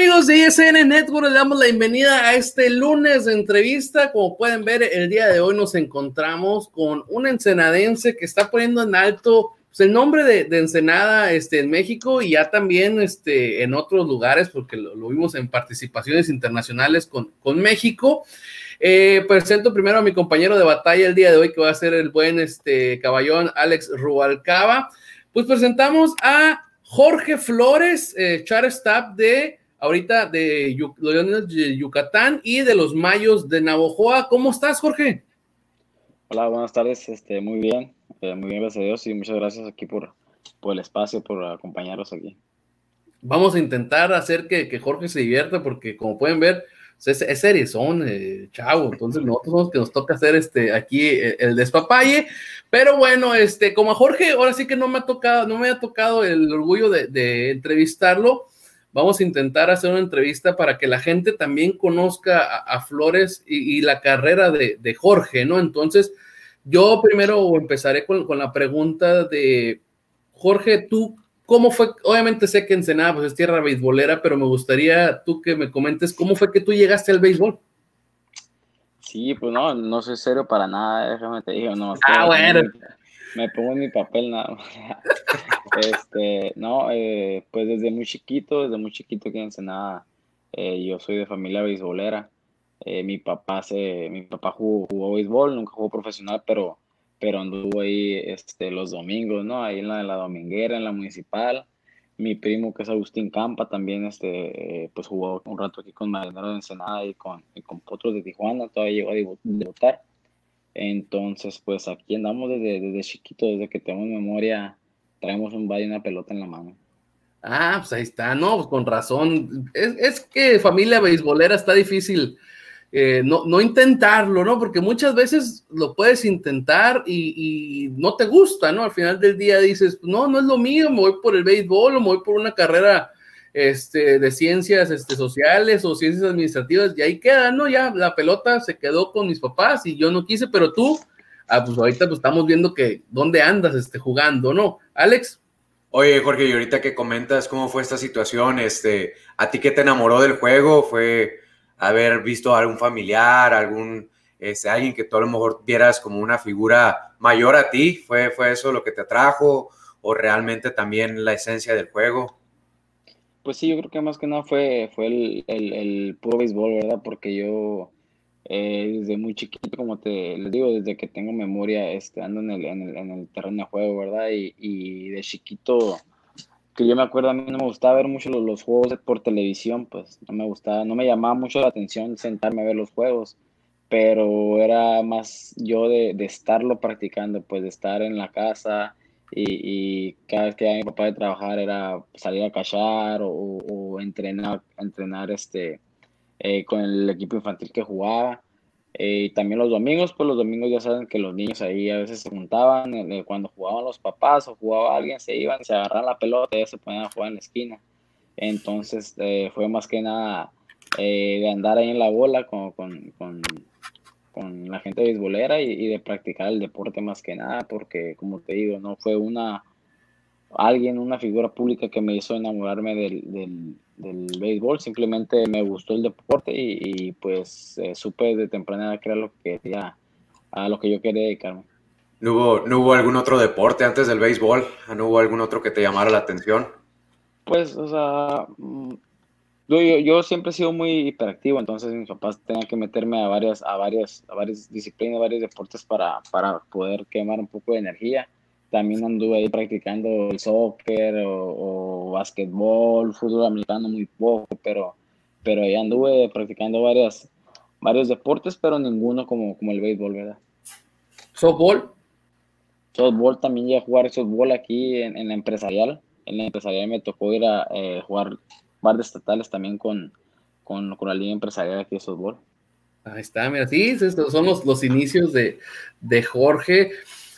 ¿Qué tal amigos de ISN Network? Les damos la bienvenida a este lunes de entrevista. Como pueden ver, el día de hoy nos encontramos con un ensenadense que está poniendo en alto pues, el nombre de, Ensenada este, en México y ya también este, en otros lugares, porque lo, vimos en participaciones internacionales con, con México. Eh, presento primero a mi compañero de batalla el día de hoy, que va a ser el buen este, caballón Alex Rubalcaba. Pues presentamos a Jorge Flores, eh, staff de ahorita de los de Yucatán y de los Mayos de Navojoa. ¿Cómo estás, Jorge? Hola, buenas tardes. Este, muy bien, eh, muy bien, gracias a Dios y muchas gracias aquí por, por el espacio, por acompañarnos aquí. Vamos a intentar hacer que, que Jorge se divierta porque, como pueden ver, es, es son eh, chavo. Entonces, nosotros somos que nos toca hacer este aquí eh, el despapalle. Pero bueno, este, como a Jorge, ahora sí que no me ha tocado, no me ha tocado el orgullo de, entrevistarlo. Vamos a intentar hacer una entrevista para que la gente también conozca a, Flores y, la carrera de, Jorge, ¿no? Entonces, yo primero empezaré con, con la pregunta de Jorge, ¿tú ¿Cómo fue? Obviamente sé que Ensenada pues, es tierra beisbolera, pero me gustaría tú que me comentes cómo fue que tú llegaste al béisbol. Sí, pues no, no soy serio para nada, déjame te digo, no. Ah, bueno. Me, pongo en mi papel nada más. este, no, eh, pues desde muy chiquito, desde muy chiquito que en Ensenada, eh, yo soy de familia beisbolera. Eh, mi papá se, mi papá jugó, jugó béisbol, nunca jugó profesional, pero pero anduvo ahí este, los domingos, ¿no? Ahí en la, la dominguera, en la municipal. Mi primo, que es Agustín Campa, también este, pues jugó un rato aquí con Marinero de Ensenada y con, y con Potros de Tijuana, todavía llegó a debutar. Entonces, pues aquí andamos desde, desde chiquito, desde que tenemos memoria, traemos un valle y una pelota en la mano. Ah, pues ahí está, no, pues con razón. Es, es que familia beisbolera está difícil eh, no, no intentarlo, ¿no? Porque muchas veces lo puedes intentar y, no te gusta, ¿no? Al final del día dices, no, no es lo mío, me voy por el béisbol o me voy por una carrera este, de ciencias este, sociales o ciencias administrativas y ahí queda, ¿no? Ya la pelota se quedó con mis papás y yo no quise, pero tú, ah, pues ahorita pues estamos viendo que dónde andas este, jugando, ¿no? Alex. Oye, Jorge, y ahorita que comentas cómo fue esta situación, este, ¿a ti qué te enamoró del juego? ¿Fue haber visto a algún familiar, algún, este, alguien que tú a lo mejor vieras como una figura mayor a ti? ¿Fue, ¿Fue eso lo que te atrajo o realmente también la esencia del juego? Pues sí, yo creo que más que nada fue, fue el, el, puro béisbol, ¿verdad? Porque yo eh, desde muy chiquito, como te les digo, desde que tengo memoria, este, ando en el, en el, en el terreno de juego, ¿verdad? Y, y de chiquito que yo me acuerdo, a mí no me gustaba ver mucho los, juegos por televisión, pues no me gustaba, no me llamaba mucho la atención sentarme a ver los juegos, pero era más yo de, estarlo practicando, pues de estar en la casa y, cada vez que iba mi papá de trabajar era salir a cachar o, entrenar, entrenar este, eh, con el equipo infantil que jugaba. Eh, y también los domingos, pues los domingos ya saben que los niños ahí a veces se juntaban, eh, cuando jugaban los papás o jugaba alguien, se iban, se agarraban la pelota y se ponían a jugar en la esquina. Entonces eh, fue más que nada de andar ahí en la bola con, con, con la gente beisbolera y, y, de practicar el deporte más que nada, porque como te digo, no fue una alguien, una figura pública que me hizo enamorarme del, del del béisbol, simplemente me gustó el deporte y, pues eh, supe de temprana edad que era lo que quería, a lo que yo quería dedicarme. ¿No hubo, ¿No hubo algún otro deporte antes del béisbol? ¿No hubo algún otro que te llamara la atención? Pues, o sea, yo, yo, siempre he sido muy hiperactivo, entonces mis papás tenían que meterme a varias, a varias, a varias disciplinas, a varios deportes para, para poder quemar un poco de energía también anduve ahí practicando el soccer o, o básquetbol, fútbol americano muy poco, pero, pero ahí anduve practicando varias, varios deportes, pero ninguno como, como el béisbol, ¿verdad? ¿Softball? Softball también llegué a jugar softball aquí en, la empresarial. En la empresarial me tocó ir a eh, jugar de estatales también con, con, con, la línea empresarial aquí de softball. Ahí está, mira, sí, estos son los, los inicios de, de Jorge.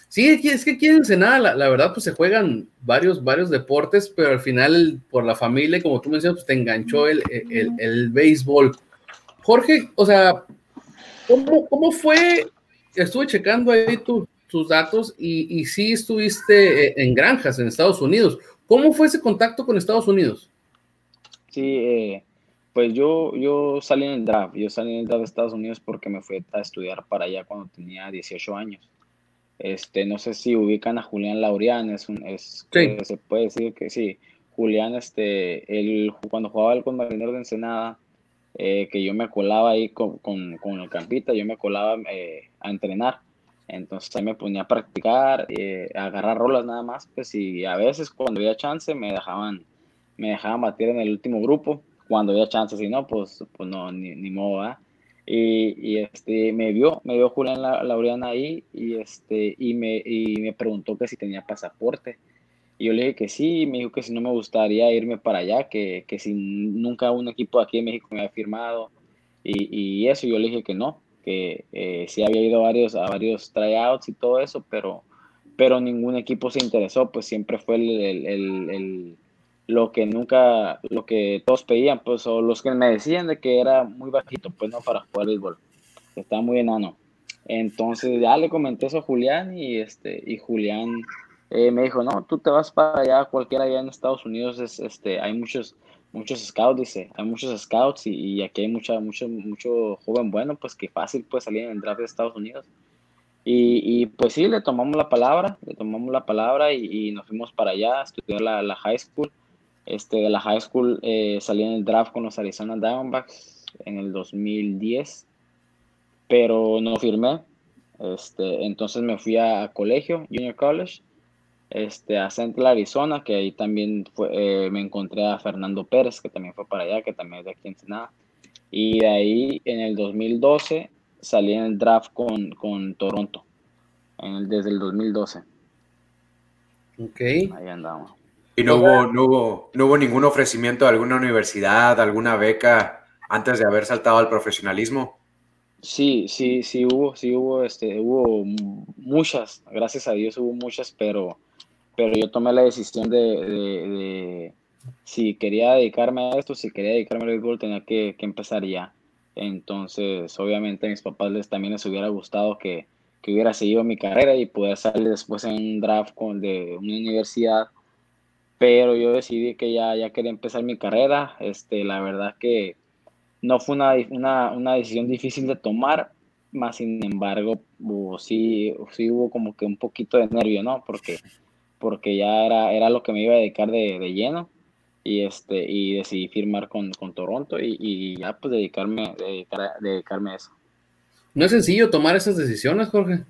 Sí, es que aquí en Ensenada, la, la, verdad, pues se juegan varios, varios deportes, pero al final, por la familia, como tú mencionas, pues te enganchó el, el, el béisbol. Jorge, o sea, ¿cómo, cómo fue? Estuve checando ahí tus datos y, y sí estuviste eh, en granjas en Estados Unidos. ¿Cómo fue ese contacto con Estados Unidos? Sí, eh, pues yo, yo salí en el draft, yo salí en el draft de Estados Unidos porque me fui a estudiar para allá cuando tenía 18 años. Este, no sé si ubican a Julián Laureán, es un, es, eh, se puede decir que sí. Julián, este, él, cuando jugaba con Marineros de Ensenada, eh, que yo me colaba ahí con, con, con el campita, yo me colaba eh, a entrenar. Entonces ahí me ponía a practicar, a agarrar rolas nada más, pues y a veces cuando había chance me dejaban, me dejaban batir en el último grupo, cuando había chance, si no, pues, pues no, ni, ni modo, y, y, este, me vio, me vio Julián Laureana ahí y, este, y, me, y me preguntó que si tenía pasaporte. Y yo le dije que sí, me dijo que si no me gustaría irme para allá, que, que si nunca un equipo aquí en México me había firmado. Y, y eso, yo le dije que no, que eh, sí había ido a varios, a varios tryouts y todo eso, pero, pero ningún equipo se interesó, pues siempre fue el, el, el lo que nunca, lo que todos pedían, pues, o los que me decían de que era muy bajito, pues, no, para jugar béisbol, estaba muy enano. Entonces ya le comenté eso a Julián y, este, y Julián eh, me dijo, no, tú te vas para allá, cualquiera allá en Estados Unidos, es, este, hay muchos, muchos scouts, dice, hay muchos scouts y, y aquí hay mucha, mucho, mucho joven bueno, pues que fácil puede salir en el draft de Estados Unidos. Y, pues sí, le tomamos la palabra, le tomamos la palabra y, nos fuimos para allá a estudiar la high school este, de la high school eh, salí en el draft con los Arizona Diamondbacks en el 2010, pero no firmé. Este, entonces me fui a, colegio, Junior College, este, a Central Arizona, que ahí también eh, me encontré a Fernando Pérez, que también fue para allá, que también es de aquí en Senada. Y de ahí en el 2012 salí en el draft con, con Toronto, en el, desde el 2012. Ok. Ahí andamos. ¿Y no hubo, no, hubo, no hubo ningún ofrecimiento de alguna universidad, alguna beca antes de haber saltado al profesionalismo? Sí, sí, sí hubo, sí hubo, este, hubo muchas, gracias a Dios hubo muchas, pero, pero yo tomé la decisión de, de, si quería dedicarme a esto, si quería dedicarme al béisbol, tenía que, que, empezar ya. Entonces, obviamente a mis papás les, también les hubiera gustado que, que hubiera seguido mi carrera y poder salir después en un draft con, de una universidad pero yo decidí que ya, ya quería empezar mi carrera. Este, la verdad que no fue una, una, una decisión difícil de tomar, más sin embargo, sí, sí hubo como que un poquito de nervio, ¿no? Porque, porque ya era, era lo que me iba a dedicar de, de lleno y, este, y decidí firmar con, con Toronto y, y, ya pues dedicarme, dedicar, dedicarme a eso. No es sencillo tomar esas decisiones, Jorge.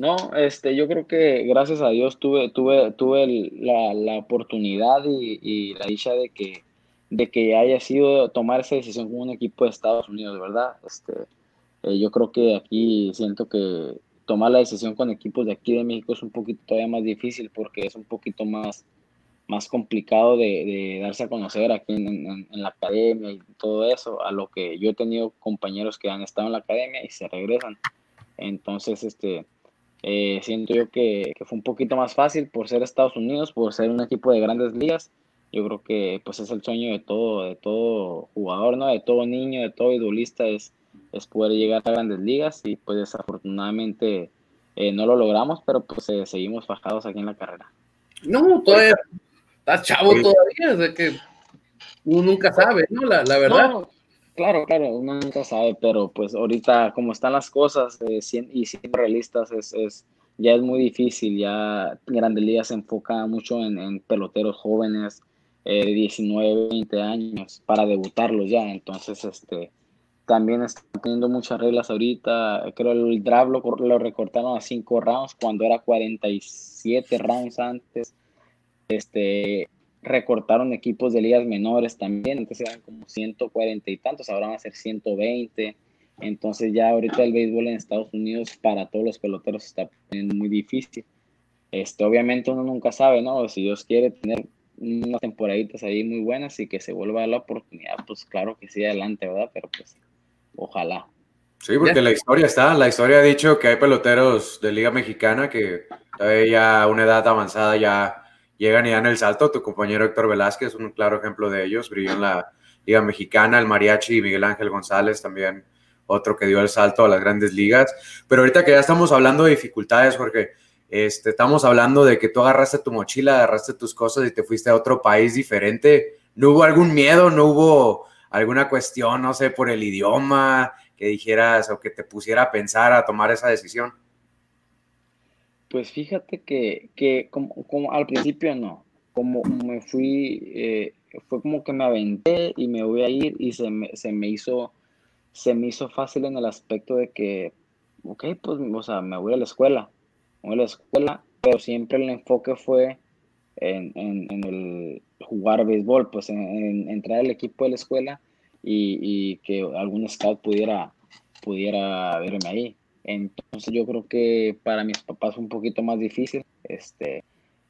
No, este, yo creo que gracias a Dios tuve, tuve, tuve la, la oportunidad y, la dicha de que, de que haya sido tomar esa decisión con un equipo de Estados Unidos, ¿verdad? Este, eh, yo creo que aquí siento que tomar la decisión con equipos de aquí de México es un poquito todavía más difícil porque es un poquito más, más complicado de, darse a conocer aquí en, la academia y todo eso, a lo que yo he tenido compañeros que han estado en la academia y se regresan. Entonces, este, eh, siento yo que, que, fue un poquito más fácil por ser Estados Unidos, por ser un equipo de grandes ligas. Yo creo que pues es el sueño de todo, de todo jugador, ¿no? De todo niño, de todo idolista es, es poder llegar a grandes ligas y pues desafortunadamente eh, no lo logramos, pero pues eh, seguimos fajados aquí en la carrera. No, todavía está chavo todavía, o sea que uno nunca sabe, ¿no? La, la verdad. No, Claro, claro, uno nunca sabe, pero pues ahorita como están las cosas eh, y siendo realistas es, es, ya es muy difícil, ya Grandes Ligas se enfoca mucho en, en peloteros jóvenes eh, de 19, 20 años para debutarlos ya, entonces este también están teniendo muchas reglas ahorita, creo el draft lo, lo recortaron a 5 rounds cuando era 47 rounds antes, este recortaron equipos de ligas menores también, entonces eran como 140 y tantos, ahora van a ser 120. Entonces ya ahorita el béisbol en Estados Unidos para todos los peloteros está muy difícil. Este, obviamente uno nunca sabe, ¿no? Si Dios quiere tener unas temporaditas ahí muy buenas y que se vuelva la oportunidad, pues claro que sí, adelante, ¿verdad? Pero pues ojalá. Sí, porque la historia está, la historia ha dicho que hay peloteros de Liga Mexicana que ya a una edad avanzada ya llegan y dan el salto. Tu compañero Héctor Velázquez es un claro ejemplo de ellos, brilló en la Liga Mexicana, el Mariachi y Miguel Ángel González también, otro que dio el salto a las grandes ligas. Pero ahorita que ya estamos hablando de dificultades, Jorge, este, estamos hablando de que tú agarraste tu mochila, agarraste tus cosas y te fuiste a otro país diferente. ¿no hubo algún miedo, no hubo alguna cuestión, no sé, por el idioma, que dijeras o que te pusiera a pensar a tomar esa decisión? Pues fíjate que, que como, como, al principio no, como me fui, eh, fue como que me aventé y me voy a ir y se me, se me hizo se me hizo fácil en el aspecto de que, ok, pues, o sea, me voy a la escuela, me voy a la escuela, pero siempre el enfoque fue en, el jugar béisbol, pues en, entrar al equipo de la escuela y, que algún scout pudiera, pudiera verme ahí. Entonces yo creo que para mis papás fue un poquito más difícil, este,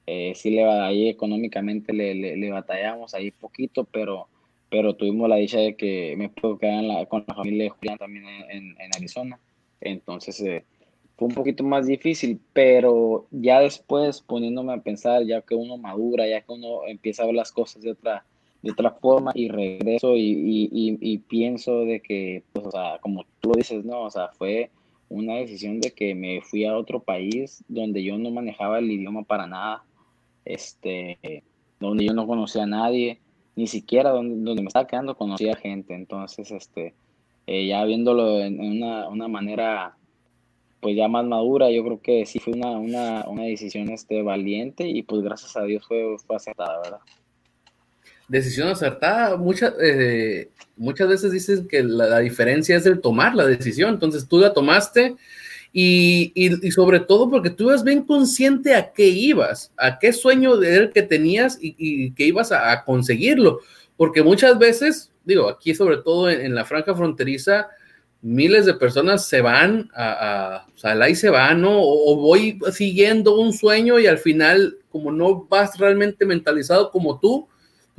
eh, sí le ahí económicamente le, le batallamos ahí poquito, pero pero tuvimos la dicha de que me puedo quedar con la familia de Julián también en, Arizona. Entonces eh, fue un poquito más difícil, pero ya después poniéndome a pensar, ya que uno madura, ya que uno empieza a ver las cosas de otra, de otra forma y regreso y, y, pienso de que, pues, o sea, como tú lo dices, no, o sea, fue una decisión de que me fui a otro país donde yo no manejaba el idioma para nada, este, donde yo no conocía a nadie ni siquiera donde, me estaba quedando conocía gente. Entonces, este, eh, ya viéndolo en, una, una, manera pues ya más madura, yo creo que sí fue una, una, una decisión este, valiente y pues gracias a Dios fue, fue acertada, ¿verdad? Decisión acertada, muchas, eh, muchas veces dicen que la, diferencia es el tomar la decisión, entonces tú la tomaste y, y, sobre todo porque tú eras bien consciente a qué ibas, a qué sueño de él que tenías y, que ibas a, conseguirlo. Porque muchas veces, digo, aquí sobre todo en, la franja fronteriza, miles de personas se van a, o sea, ahí se van, ¿no? O, voy siguiendo un sueño y al final, como no vas realmente mentalizado como tú,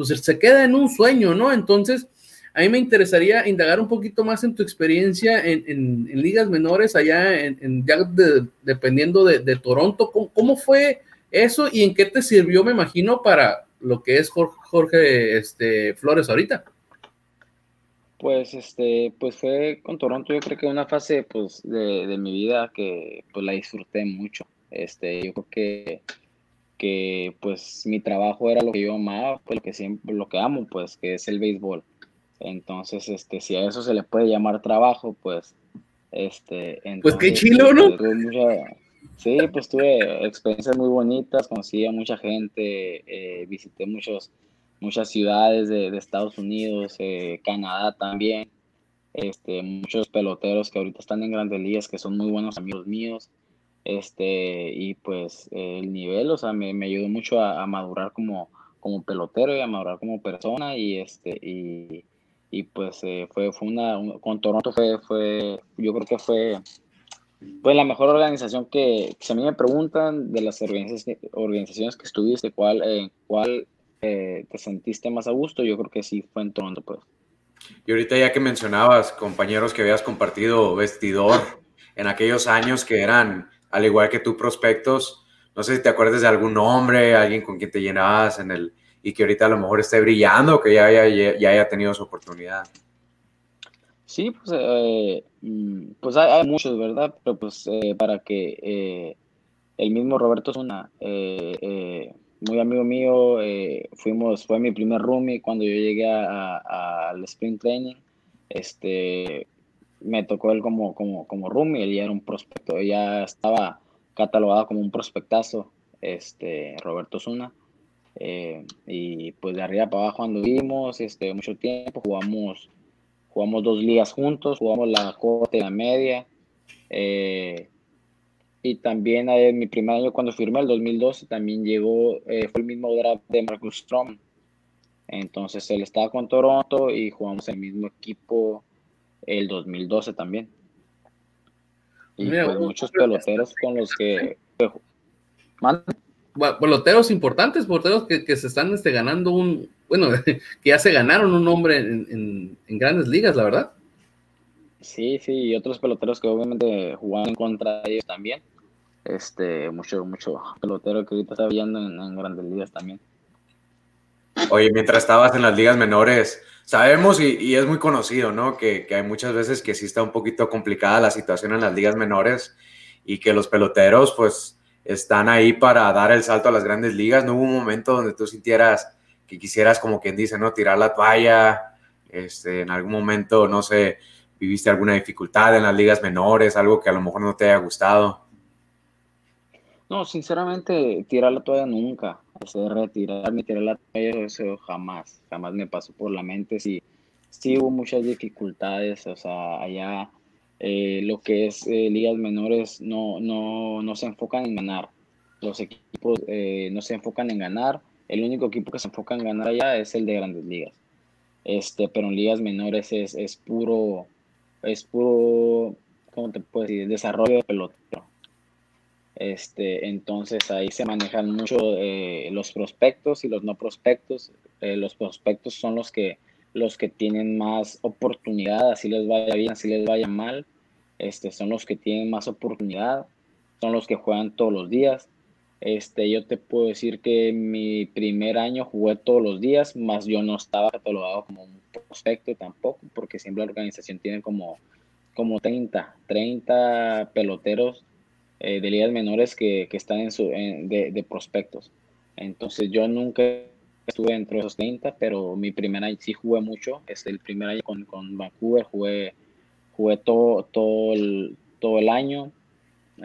pues se queda en un sueño, ¿no? Entonces, a mí me interesaría indagar un poquito más en tu experiencia en, ligas menores allá, en, ya dependiendo de, Toronto. ¿Cómo, fue eso y en qué te sirvió, me imagino, para lo que es Jorge, este, Flores ahorita? Pues, este, pues fue con Toronto, yo creo que una fase pues, de, mi vida que pues, la disfruté mucho. Este, yo creo que que pues mi trabajo era lo que yo amaba, pues lo que siempre, lo que amo, pues que es el béisbol. Entonces, este, si a eso se le puede llamar trabajo, pues, este, pues qué chilo, ¿no? sí, pues tuve experiencias muy bonitas, conocí a mucha gente, eh, visité muchos, muchas ciudades de, Estados Unidos, eh, Canadá también, este, muchos peloteros que ahorita están en grandes ligas, que son muy buenos amigos míos, este, y pues el nivel, o sea, me, me ayudó mucho a, madurar como, como pelotero y a madurar como persona, y este, y y pues eh, fue, fue una, con Toronto fue, fue, yo creo que fue, fue la mejor organización que, si a mí me preguntan de las organizaciones, que estuviste, ¿cuál, eh, cuál eh, te sentiste más a gusto? Yo creo que sí fue en Toronto, pues. Y ahorita ya que mencionabas compañeros que habías compartido vestidor en aquellos años que eran, al igual que tú, prospectos, no sé si te acuerdas de algún nombre, alguien con quien te llenabas en el, y que ahorita a lo mejor esté brillando, que ya haya, ya haya tenido su oportunidad. Sí, pues, eh, mm, pues hay, muchos, ¿verdad? Pero pues eh, para que eh, el mismo Roberto es una muy amigo mío, fuimos, fue mi primer roomie cuando yo llegué al Spring Training, este, me tocó él como, como, como roomie, él ya era un prospecto, ya estaba catalogado como un prospectazo, este, Roberto Zuna. Eh, y pues de arriba para abajo anduvimos este, mucho tiempo, jugamos, jugamos dos ligas juntos, jugamos la corte y la media. Eh, y también en mi primer año cuando firmé, el 2012, también llegó, eh, fue el mismo draft de Marcus Strom. Entonces él estaba con Toronto y jugamos el mismo equipo el 2012 también. Y pues muchos peloteros con los que... peloteros importantes, peloteros que, que se están este, ganando un, bueno, que ya se ganaron un nombre en, en, grandes ligas, la verdad. Sí, sí, y otros peloteros que obviamente jugaban contra ellos también. Este, mucho, mucho pelotero que ahorita está brillando en, grandes ligas también. Oye, mientras estabas en las ligas menores, sabemos y, es muy conocido, ¿no? Que, que, hay muchas veces que sí está un poquito complicada la situación en las ligas menores y que los peloteros, pues, están ahí para dar el salto a las grandes ligas. No hubo un momento donde tú sintieras que quisieras, como quien dice, ¿no? Tirar la toalla, este, en algún momento, no sé, viviste alguna dificultad en las ligas menores, algo que a lo mejor no te haya gustado. No, sinceramente, tirar la toalla nunca. O sea, retirarme, tirar la toalla, eso jamás, jamás me pasó por la mente. Sí, sí hubo muchas dificultades, o sea, allá eh, lo que es eh, ligas menores no, no, no se enfocan en ganar. Los equipos eh, no se enfocan en ganar. El único equipo que se enfoca en ganar allá es el de grandes ligas. Este, pero en ligas menores es, es puro, es puro, ¿cómo te puedo decir? Desarrollo de pelotero. Este, entonces ahí se manejan mucho eh, los prospectos y los no prospectos. Eh, los prospectos son los que, los que tienen más oportunidad, así les vaya bien, así les vaya mal. Este, son los que tienen más oportunidad, son los que juegan todos los días. Este, yo te puedo decir que mi primer año jugué todos los días, más yo no estaba catalogado como un prospecto tampoco, porque siempre la organización tiene como, como 30, 30 peloteros eh, de ligas menores que, que están en su, de, de, prospectos. Entonces yo nunca estuve entre esos 30, pero mi primer año sí jugué mucho. Este, el primer año con, con Vancouver jugué, jugué todo, todo, el, todo el año.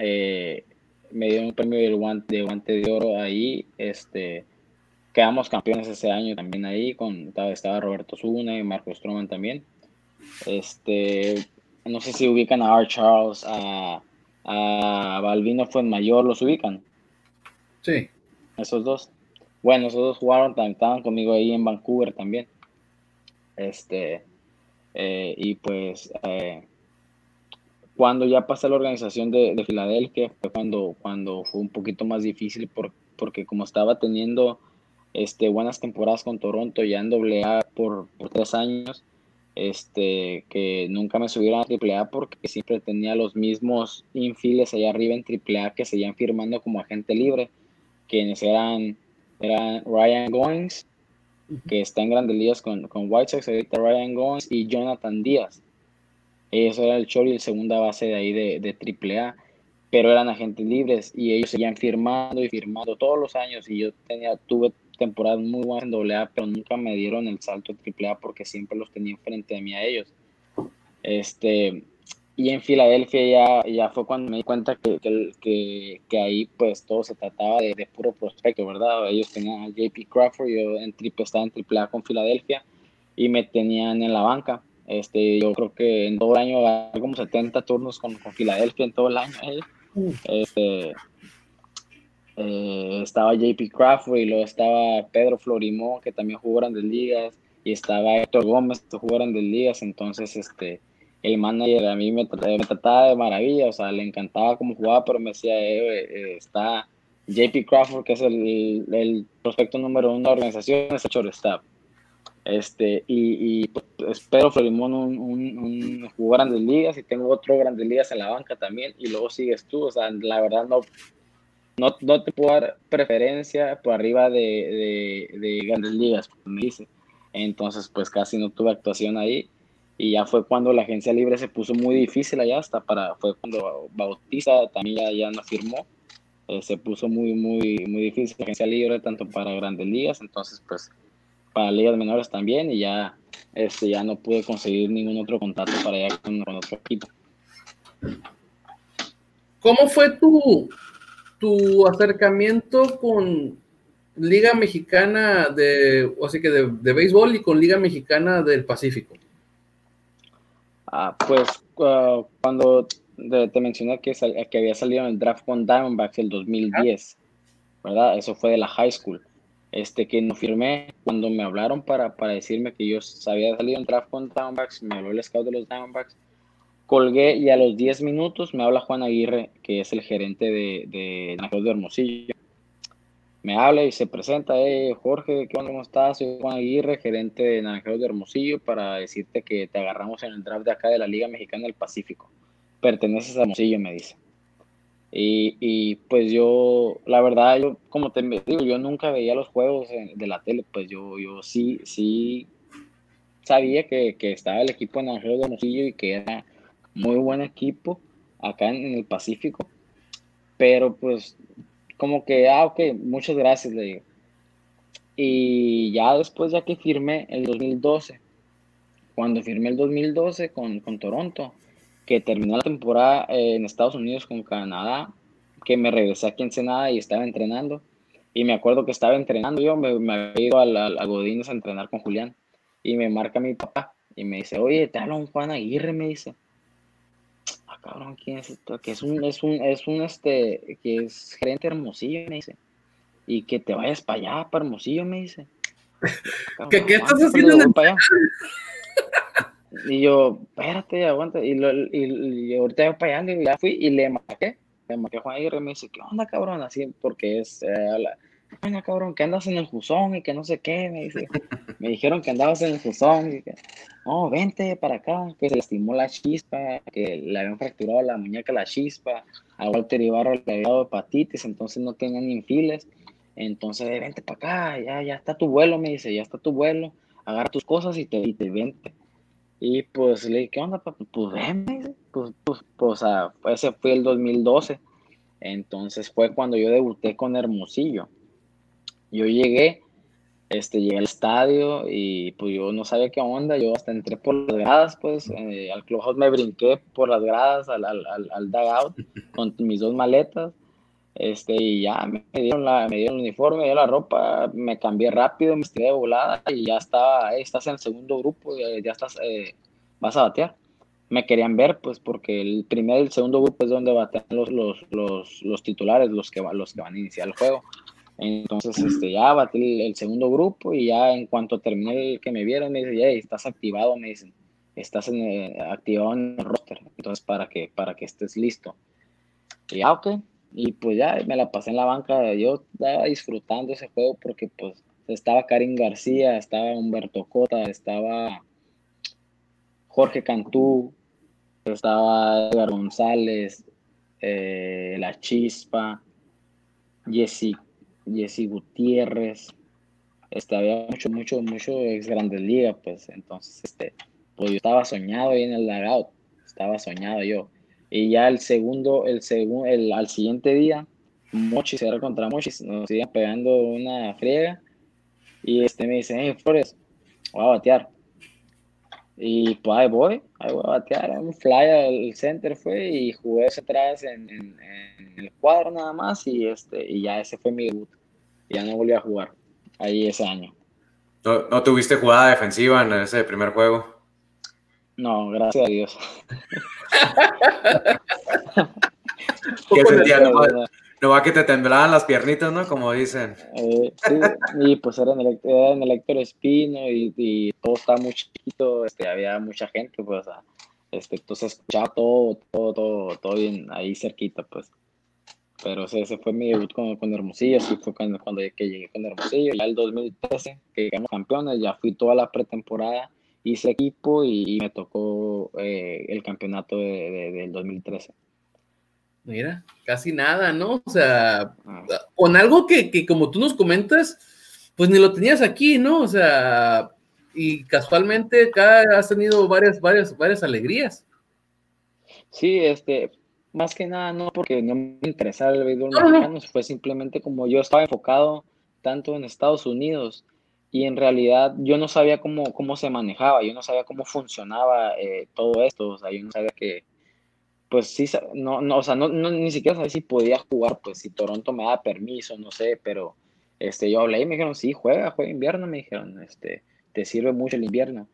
Eh, me dieron un premio de guante, de guante de oro ahí. Este, quedamos campeones ese año también ahí. Con, estaba, Roberto Zuna y Marco Stroman también. Este, no sé si ubican a Art Charles, a a Balvino fue en mayor, ¿los ubican? Sí. Esos dos. Bueno, esos dos jugaron, estaban conmigo ahí en Vancouver también. Este, eh, y pues eh, cuando ya pasé la organización de, Filadelfia, fue cuando, cuando fue un poquito más difícil porque como estaba teniendo este, buenas temporadas con Toronto ya en AA por, por tres años, este, que nunca me subieron a AAA porque siempre tenía los mismos infiles allá arriba en AAA que seguían firmando como agente libre, quienes eran, eran Ryan Goins, que está en grandes ligas con, con White Sox, ahorita Ryan Goins y Jonathan Díaz. Eso era el short y el segunda base de ahí de, de AAA, pero eran agentes libres y ellos seguían firmando y firmando todos los años y yo tenía, tuve temporadas muy buenas en AA, pero nunca me dieron el salto a AAA porque siempre los tenía enfrente de mí a ellos. Este, y en Filadelfia ya, ya fue cuando me di cuenta que, que, que, ahí pues todo se trataba de, puro prospecto, ¿verdad? Ellos tenían a JP Crawford, yo en triple, estaba en AAA con Filadelfia y me tenían en la banca. Este, yo creo que en todo el año, como 70 turnos con, con Filadelfia en todo el año. ¿eh? Este, eh, estaba JP Crawford y luego estaba Pedro Florimó, que también jugó grandes ligas, y estaba Héctor Gómez, que jugó grandes ligas, entonces este, el manager a mí me, trataba de maravilla, o sea, le encantaba cómo jugaba, pero me decía, eh, eh, está JP Crawford, que es el, el, prospecto número uno de la organización, es el shortstop. Este, y, y pues, Pedro Florimón un, un, un, jugó grandes ligas y tengo otro grandes ligas en la banca también, y luego sigues tú, o sea, la verdad no, no, no te puedo dar preferencia por arriba de, de, grandes ligas, me dice. Entonces, pues casi no tuve actuación ahí. Y ya fue cuando la agencia libre se puso muy difícil allá, hasta para, fue cuando Bautista también ya, ya no firmó. Eh, se puso muy, muy, muy difícil la agencia libre, tanto para grandes ligas, entonces, pues, para ligas menores también, y ya, este, ya no pude conseguir ningún otro contacto para allá con, con otro equipo. ¿Cómo fue tu, tu acercamiento con Liga Mexicana de, así que de, béisbol y con Liga Mexicana del Pacífico? Ah, pues ah, cuando te, mencioné que, que había salido en el draft con Diamondbacks el 2010, ¿verdad? Eso fue de la high school. Este que no firmé, cuando me hablaron para, para decirme que yo había salido en draft con Diamondbacks, me habló el scout de los Diamondbacks, Colgué y a los 10 minutos me habla Juan Aguirre, que es el gerente de, de de Hermosillo. Me habla y se presenta, eh, Jorge, ¿cómo estás? Soy Juan Aguirre, gerente de Naranjeros de Hermosillo, para decirte que te agarramos en el draft de acá de la Liga Mexicana del Pacífico. Perteneces a Hermosillo, me dice. Y, y, pues yo, la verdad, yo, como te digo, yo nunca veía los juegos de la tele, pues yo, yo sí, sí sabía que, que estaba el equipo de Naranjeros de Hermosillo y que era muy buen equipo acá en, el Pacífico, pero pues como que, ah, ok, muchas gracias, le digo. Y ya después, ya que firmé el 2012, cuando firmé el 2012 con, con Toronto, que terminó la temporada en Estados Unidos con Canadá, que me regresé aquí en Senada y estaba entrenando. Y me acuerdo que estaba entrenando yo, me, me había ido a, la, a a entrenar con Julián. Y me marca mi papá y me dice, oye, te habla un Juan Aguirre, me dice. Cabrón, ¿quién es esto? Que es un, es un, es un, este, que es gerente Hermosillo, me dice. Y que te vayas para allá, para Hermosillo, me dice. ¿Qué, ¿Qué, estás haciendo en para allá? Y yo, espérate, aguanta. Y, lo, y, y ahorita voy para allá, y ya fui y le marqué. Le marqué a Juan Aguirre y me dice, ¿qué onda, cabrón? Así, porque es, eh, la, venga, cabrón, que andas en el Jusón y que no sé qué, me dice. Me dijeron que andabas en el Jusón y que, no, vente para acá, que se lastimó la chispa, que le habían fracturado la muñeca la chispa, a Walter Ibarro le había dado hepatitis, entonces no tenían infiles. Entonces, vente para acá, ya, ya está tu vuelo, me dice, ya está tu vuelo, agarra tus cosas y te, y te vente. Y pues le dije, ¿qué onda, papá? Pues ven. Pues, pues, pues, ah, ese fue el 2012. Entonces fue cuando yo debuté con Hermosillo. Yo llegué, este, llegué al estadio y pues yo no sabía qué onda, yo hasta entré por las gradas, pues eh, al clubhouse me brinqué por las gradas al, al, al, al dugout con mis dos maletas, este, y ya me dieron, la, me dieron el uniforme, me dieron la ropa, me cambié rápido, me estiré de volada y ya estaba, estás en el segundo grupo, ya, ya estás, eh, vas a batear. Me querían ver, pues, porque el primer y el segundo grupo es donde batean los, los, los, los titulares, los que, los que van a iniciar el juego. Entonces, este, ya batí el, segundo grupo y ya en cuanto terminé el que me vieron, me dicen, hey, estás activado, me dicen, estás en, eh, activado en el roster, entonces para que, para que estés listo. Y ya, ok, y pues ya me la pasé en la banca, yo estaba disfrutando ese juego porque pues estaba Karim García, estaba Humberto Cota, estaba Jorge Cantú, estaba Edgar González, eh, La Chispa, Jesse Jesse Gutiérrez, este, había mucho, mucho, mucho ex Grandes Ligas, pues entonces, este, pues yo estaba soñado ahí en el lagout, estaba soñado yo. Y ya el segundo, el segundo, el, al siguiente día, Mochis era contra Mochis, nos iban pegando una friega. Y este me dice, hey Flores, voy a batear. Y pues ahí voy, ahí voy a batear, un fly al center fue y jugué ese atrás en, en, en, el cuadro nada más y este y ya ese fue mi debut. Ya no volví a jugar ahí ese año. ¿No, no tuviste jugada defensiva en ese primer juego? No, gracias a Dios. ¿Qué sentía? No, no va que te temblaban las piernitas, ¿no? Como dicen. Eh, sí, y pues era en el, era en el Héctor Espino y, y, todo estaba muy chiquito, este, había mucha gente, pues, sea, este, entonces escuchaba todo, todo, todo, todo bien ahí cerquita, pues. Pero ese, ese fue mi debut con, con Hermosillo, así fue cuando, cuando que llegué con Hermosillo. Ya el 2013, que llegamos campeones, ya fui toda la pretemporada hice equipo y, y me tocó eh, el campeonato de, de, del 2013. Mira, casi nada, ¿no? O sea, ah. con algo que, que, como tú nos comentas, pues ni lo tenías aquí, ¿no? O sea, y casualmente acá has tenido varias, varias, varias alegrías. Sí, este, más que nada, no porque no me interesaba el béisbol no, mexicano, no. fue simplemente como yo estaba enfocado tanto en Estados Unidos y en realidad yo no sabía cómo, cómo se manejaba, yo no sabía cómo funcionaba eh, todo esto, o sea, yo no sabía que, pues sí, no, no o sea, no, no, ni siquiera sabía si podía jugar, pues si Toronto me da permiso, no sé, pero este, yo hablé y me dijeron, sí, juega, juega invierno, me dijeron, este, te sirve mucho el invierno.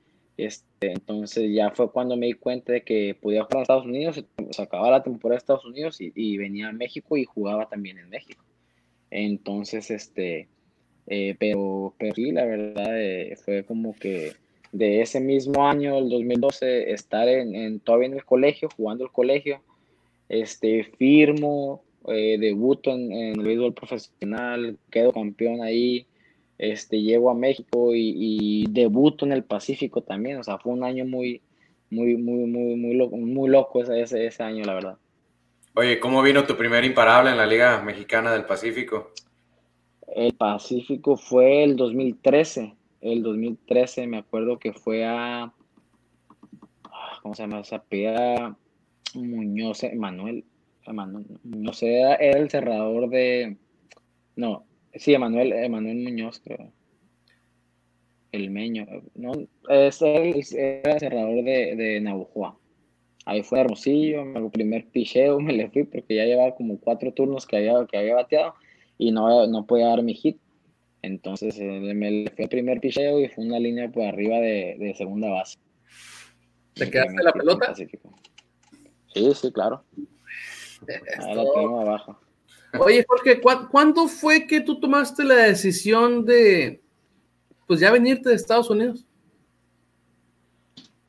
Este, entonces ya fue cuando me di cuenta de que podía jugar en Estados Unidos, se acababa la temporada de Estados Unidos y, venía a México y jugaba también en México. Entonces, este, eh, pero, pero sí, la verdad eh, fue como que de ese mismo año, el 2012, estar en, en, todavía en el colegio, jugando el colegio, este, firmo, eh, debuto en, en, el béisbol profesional, quedo campeón ahí, este, llego a México y, y, debuto en el Pacífico también, o sea, fue un año muy, muy, muy, muy, muy loco, muy loco ese, ese, ese año, la verdad. Oye, ¿cómo vino tu primer imparable en la Liga Mexicana del Pacífico? El Pacífico fue el 2013. El 2013 me acuerdo que fue a. ¿Cómo se llama esa peda? Muñoz, Emanuel. Emanuel Muñoz era, era, el cerrador de. No, sí, Emanuel, Emanuel Muñoz, creo. el Meño, no, es el, era cerrador de, de Navajoa. Ahí fue Hermosillo, el primer picheo me le fui porque ya llevaba como cuatro turnos que había, que había bateado y no, no podía dar mi hit. Entonces eh, me le fui el primer picheo y fue una línea por arriba de, de segunda base. ¿Te quedaste la pelota? Sí, sí, claro. Ahí la tengo abajo. Oye, Jorge, ¿cuándo fue que tú tomaste la decisión de, pues ya venirte de Estados Unidos?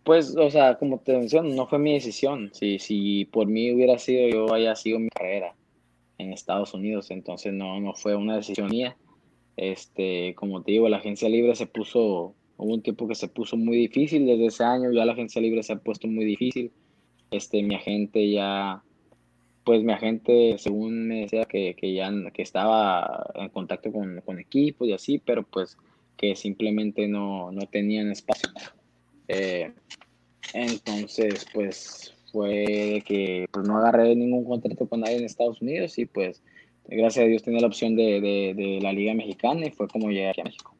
Pues, o sea, como te menciono, no fue mi decisión. Si, si por mí hubiera sido, yo haya sido mi carrera en Estados Unidos, entonces no, no fue una decisión mía. Este, como te digo, la agencia libre se puso, hubo un tiempo que se puso muy difícil, desde ese año ya la agencia libre se ha puesto muy difícil. Este, mi agente ya, pues mi agente, según me decía que, que ya que estaba en contacto con, con equipos y así, pero pues que simplemente no, no tenían espacio. Eh, entonces, pues fue que pues, no agarré ningún contrato con nadie en Estados Unidos y pues gracias a Dios tenía la opción de, de, la Liga Mexicana y fue como llegué aquí a México.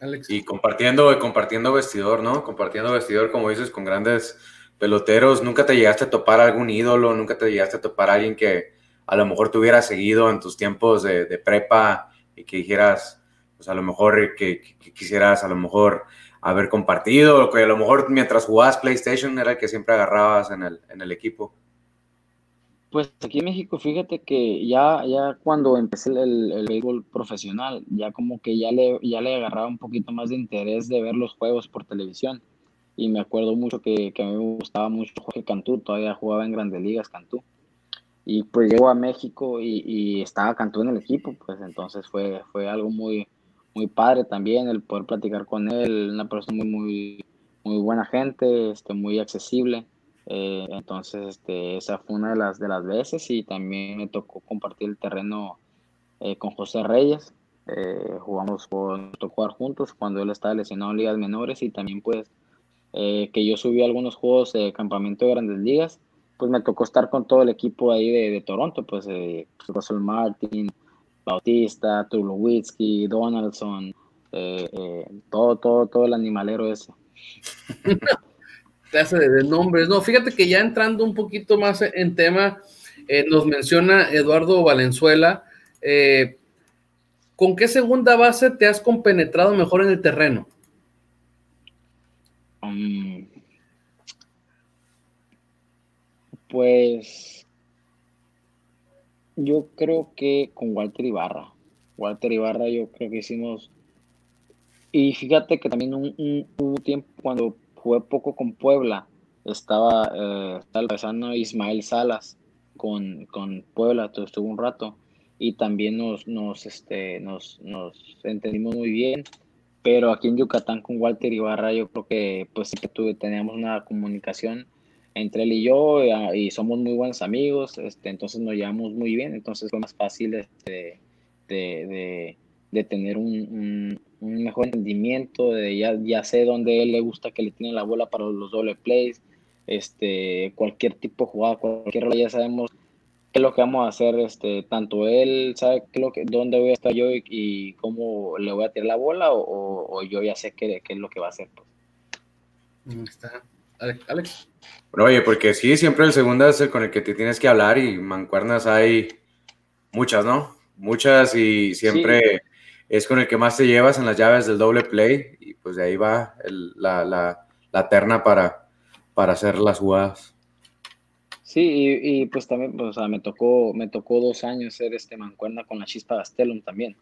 Alex. Y compartiendo, compartiendo vestidor, ¿no? Compartiendo vestidor, como dices, con grandes peloteros. ¿Nunca te llegaste a topar algún ídolo? ¿Nunca te llegaste a topar a alguien que a lo mejor te hubiera seguido en tus tiempos de, prepa y que dijeras, pues a lo mejor que, que quisieras a lo mejor haber compartido, que a lo mejor mientras jugabas PlayStation era el que siempre agarrabas en el, en el equipo. Pues aquí en México, fíjate que ya, ya cuando empecé el, el béisbol profesional, ya como que ya le, ya le agarraba un poquito más de interés de ver los juegos por televisión. Y me acuerdo mucho que, que a mí me gustaba mucho Jorge Cantú, todavía jugaba en Grandes Ligas Cantú. Y pues llegó a México y, y estaba Cantú en el equipo, pues entonces fue, fue algo muy, muy padre también el poder platicar con él, una persona muy, muy, muy buena gente, este, muy accesible. Eh, entonces, este, esa fue una de las, de las veces y también me tocó compartir el terreno eh, con José Reyes. Eh, jugamos, tocó jugar juntos cuando él estaba lesionado en ligas menores y también pues que yo subí algunos juegos de campamento de grandes ligas, pues me tocó estar con todo el equipo ahí de, Toronto, pues Russell Martin, Bautista, Tulowitzki, Donaldson, eh, eh, todo, todo, todo el animalero ese. Clase de, nombres. No, fíjate que ya entrando un poquito más en tema, eh, nos menciona Eduardo Valenzuela. ¿Con qué segunda base te has compenetrado mejor en el terreno? Pues yo creo que con Walter Ibarra. Walter Ibarra yo creo que hicimos... Y fíjate que también un, un, tiempo cuando jugué poco con Puebla, estaba, eh, estaba Ismael Salas con, con Puebla, entonces estuvo un rato y también nos, nos, este, nos, nos entendimos muy bien. Pero aquí en Yucatán con Walter Ibarra yo creo que pues sí que tuve, teníamos una comunicación entre él y yo y somos muy buenos amigos, este, entonces nos llevamos muy bien, entonces fue más fácil este, de, de, tener un, un, mejor entendimiento, de ya, ya sé dónde él le gusta que le tiene la bola para los doble plays, este, cualquier tipo de jugada, cualquier rola, ya sabemos qué es lo que vamos a hacer, este, tanto él sabe qué lo que, dónde voy a estar yo y, cómo le voy a tirar la bola o, yo ya sé qué, qué, es lo que va a hacer. Pues. Está. Alex. Bueno, oye, porque sí, siempre el segundo es el con el que te tienes que hablar y mancuernas hay muchas, ¿no? Muchas y siempre es con el que más te llevas en las llaves del doble play y pues de ahí va la, la, la, terna para, para hacer las jugadas. Sí, y, y, pues también, pues, o sea, me tocó, me tocó dos años ser este mancuerna con la Chispa Gastelum también.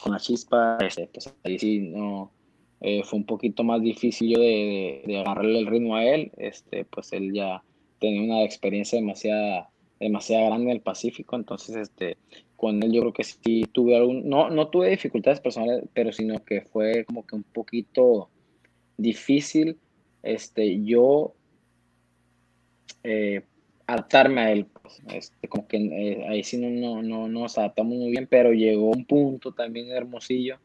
Con la Chispa, este, pues ahí sí no, eh, fue un poquito más difícil yo de, de, agarrarle el ritmo a él, este, pues él ya tenía una experiencia demasiado, demasiado grande en el Pacífico, entonces este, con él yo creo que sí tuve algún, no, no tuve dificultades personales, pero sino que fue como que un poquito difícil este, yo eh, adaptarme a él. Pues, este, como que eh, ahí sí no, no, no, nos adaptamos muy bien, pero llegó un punto también hermosillo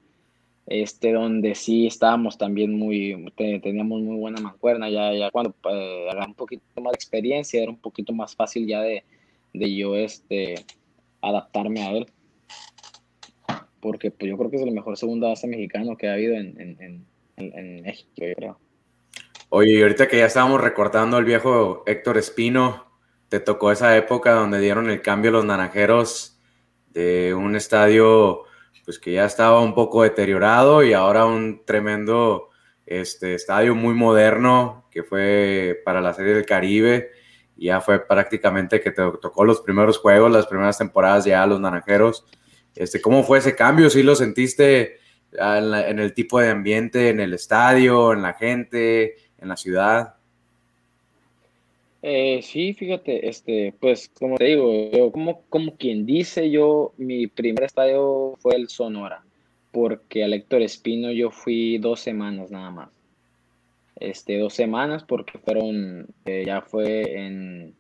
este, donde sí estábamos también muy, teníamos muy buena mancuerna, ya, ya cuando eh, un poquito más de experiencia, era un poquito más fácil ya de, de yo este, adaptarme a él. porque pues, yo creo que es el mejor segundo base mexicano que ha habido en, México, yo creo. Oye, y ahorita que ya estábamos recortando el viejo Héctor Espino, te tocó esa época donde dieron el cambio los naranjeros de un estadio pues que ya estaba un poco deteriorado y ahora un tremendo este, estadio muy moderno que fue para la Serie del Caribe. Ya fue prácticamente que te tocó los primeros juegos, las primeras temporadas ya los naranjeros. Este, ¿Cómo fue ese cambio? ¿Sí lo sentiste en, el tipo de ambiente, en el estadio, en la gente, en la ciudad? Eh, sí, fíjate, este, pues como te digo, como, como quien dice, yo, mi primer estadio fue el Sonora, porque al Héctor Espino yo fui dos semanas nada más. Este, dos semanas porque fueron, eh, ya fue en,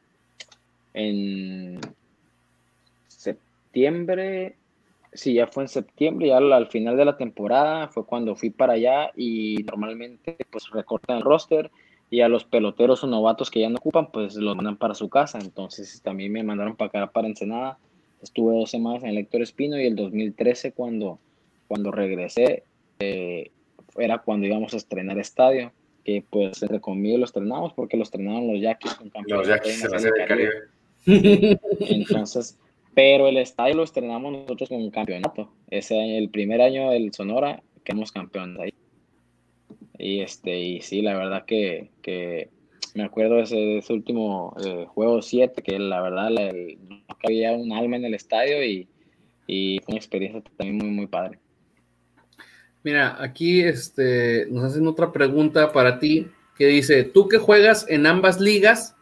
en septiembre, sí, ya fue en septiembre, ya al, al, final de la temporada fue cuando fui para allá y normalmente pues recortan el roster y a los peloteros o novatos que ya no ocupan, pues los mandan para su casa. Entonces también me mandaron para acá, para Ensenada. Estuve dos semanas en el Héctor Espino y el 2013 cuando, cuando regresé, eh, era cuando íbamos a estrenar estadio, que pues entre conmigo lo estrenamos porque lo estrenaron los Yaquis con Los Yaquis se va Caribe. Entonces, pero el estadio lo estrenamos nosotros con un campeonato. Ese el primer año del Sonora quedamos campeones ahí. Y este, y sí, la verdad que, que me acuerdo de ese, ese último eh, juego 7, que la verdad no había un alma en el estadio y, y, fue una experiencia también muy, muy padre. Mira, aquí este, nos hacen otra pregunta para ti que dice, tú que juegas en ambas ligas,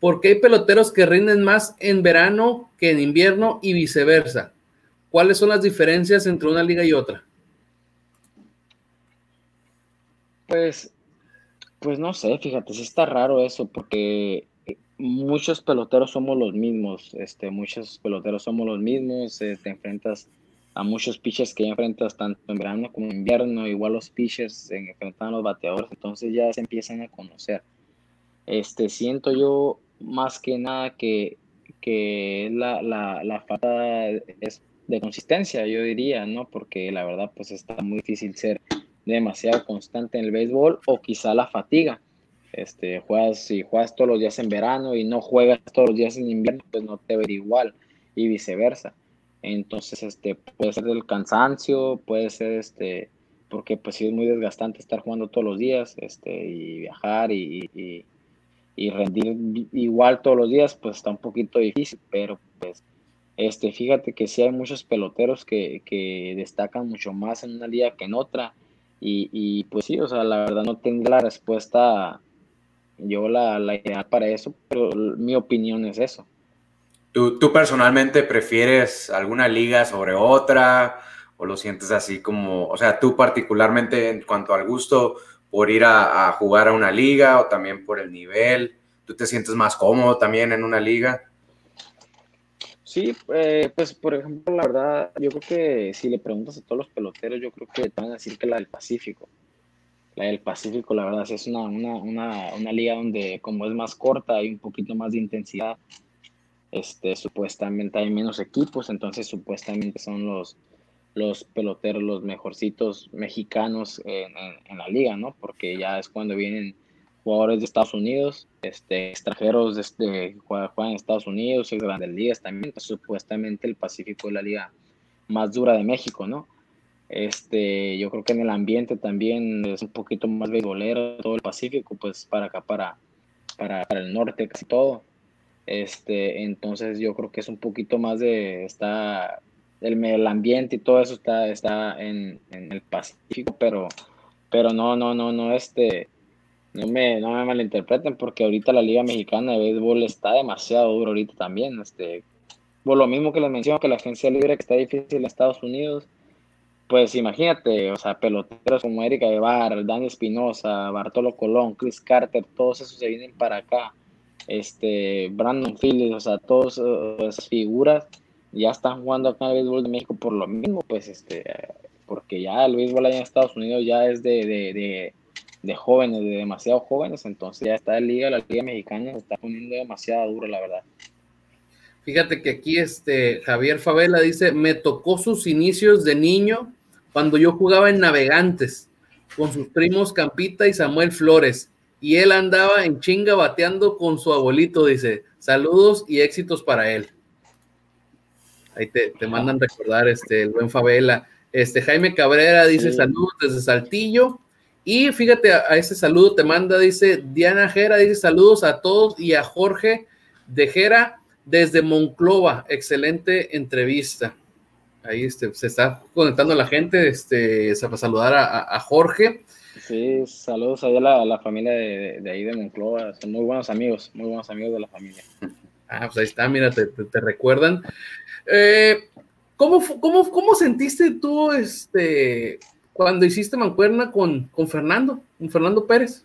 ¿por qué hay peloteros que rinden más en verano que en invierno y viceversa? ¿Cuáles son las diferencias entre una liga y otra? Pues, pues no sé, fíjate, sí está raro eso, porque muchos peloteros somos los mismos, este, muchos peloteros somos los mismos, eh, te enfrentas a muchos pitchers que ya enfrentas tanto en verano como en invierno, igual los pitchers se enfrentan a los bateadores, entonces ya se empiezan a conocer. Este, siento yo más que nada que, que la, la, la falta es de consistencia, yo diría, ¿no? Porque la verdad, pues está muy difícil ser demasiado constante en el béisbol o quizá la fatiga. Este, juegas, si juegas todos los días en verano y no juegas todos los días en invierno, pues no te ver igual y viceversa. Entonces, este, puede ser el cansancio, puede ser este, porque pues sí es muy desgastante estar jugando todos los días, este, y viajar y, y, rendir igual todos los días, pues está un poquito difícil, pero pues, este, fíjate que sí hay muchos peloteros que, que destacan mucho más en una liga que en otra, y, pues sí, o sea, la verdad no tengo la respuesta, yo la, la ideal para eso, pero mi opinión es eso. ¿Tú, ¿Tú personalmente prefieres alguna liga sobre otra o lo sientes así como, o sea, tú particularmente en cuanto al gusto por ir a, a jugar a una liga o también por el nivel, ¿tú te sientes más cómodo también en una liga? Sí, eh, pues por ejemplo, la verdad, yo creo que si le preguntas a todos los peloteros, yo creo que te van a decir que la del Pacífico. La del Pacífico, la verdad, es una, una, una, una liga donde como es más corta, hay un poquito más de intensidad. Este, supuestamente hay menos equipos, entonces supuestamente son los, los peloteros los mejorcitos mexicanos en, en la liga, ¿no? Porque ya es cuando vienen jugadores de Estados Unidos, este, extranjeros de, este, juegan, en Estados Unidos, en grandes ligas también, supuestamente el Pacífico es la liga más dura de México, ¿no? Este, yo creo que en el ambiente también es un poquito más beisbolero, todo el Pacífico, pues para acá, para, para, para, el norte, casi todo. Este, entonces yo creo que es un poquito más de, está, el, el ambiente y todo eso está, está en, en el Pacífico, pero, pero no, no, no, no, este, no me, no me malinterpreten porque ahorita la Liga Mexicana de Béisbol está demasiado duro ahorita también. Este, por lo mismo que les menciono que la agencia libre que está difícil en Estados Unidos, pues imagínate, o sea, peloteros como Erika Guevara, Dani Espinosa, Bartolo Colón, Chris Carter, todos esos se vienen para acá. Este, Brandon Phillips, o sea, todas esas figuras ya están jugando acá en el béisbol de México por lo mismo, pues este, porque ya el béisbol allá en Estados Unidos ya es de jóvenes, de demasiado jóvenes, entonces ya está la liga, la liga mexicana se está poniendo demasiado duro, la verdad. Fíjate que aquí este Javier Favela dice, me tocó sus inicios de niño cuando yo jugaba en Navegantes con sus primos Campita y Samuel Flores y él andaba en chinga bateando con su abuelito, dice, saludos y éxitos para él. Ahí te, mandan recordar este, el buen Favela. Este, Jaime Cabrera dice saludos desde Saltillo. Y fíjate, a, ese saludo te manda, dice Diana Jera, dice saludos a todos y a Jorge de Jera desde Monclova. Excelente entrevista. Ahí este, se está conectando la gente, este, para saludar a, Jorge. Sí, saludos a la, la familia de, ahí de Monclova. Son muy buenos amigos, muy buenos amigos de la familia. Ah, pues ahí está, mira, te, te recuerdan. Eh, ¿cómo, cómo, cómo, sentiste tú este, cuando hiciste mancuerna con, con Fernando, con Fernando Pérez?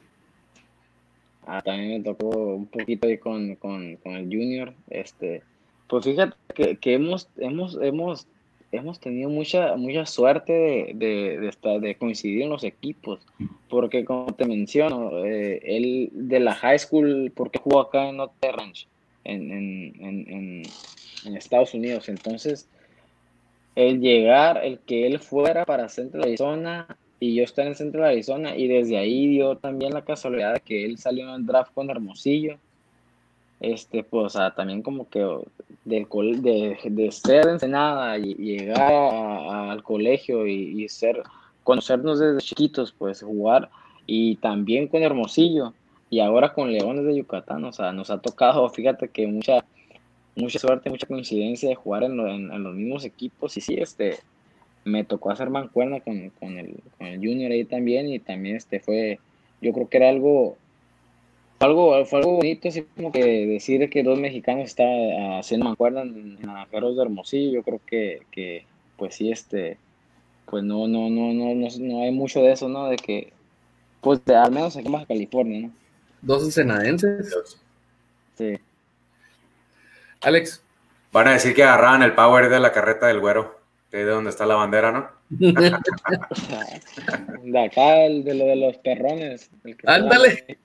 Ah, también me tocó un poquito ahí con, con, con el Junior. Este, pues fíjate que, hemos, hemos, hemos, hemos tenido mucha, mucha suerte de, de, de, estar, de coincidir en los equipos, porque como te menciono, eh, él de la high school, porque jugó acá en Notre Ranch, en, en, en, en Estados Unidos. Entonces, el llegar, el que él fuera para Central Arizona y yo estar en Central Arizona y desde ahí dio también la casualidad de que él salió en draft con Hermosillo. Este, pues, también como que del, de, de ser Ensenada y llegar al colegio y, ser, conocernos desde chiquitos, pues jugar y también con Hermosillo y ahora con Leones de Yucatán, o sea, nos ha tocado, fíjate que mucha, mucha suerte, mucha coincidencia de jugar en, en, los mismos equipos. Y sí, este, me tocó hacer mancuerna con, con, el, con el Junior ahí también. Y también este fue, yo creo que era algo, algo, fue algo bonito, así como que decir que dos mexicanos estaban haciendo mancuerna en, en de Hermosillo. Yo creo que, que, pues sí, este, pues no, no, no, no, no, no hay mucho de eso, ¿no? De que, pues al menos aquí en Baja California, ¿no? Dos escenadenses. Sí. Alex. Van a decir que agarraban el power de la carreta del güero, de donde está la bandera, ¿no? de acá, el de lo de los perrones. Ándale.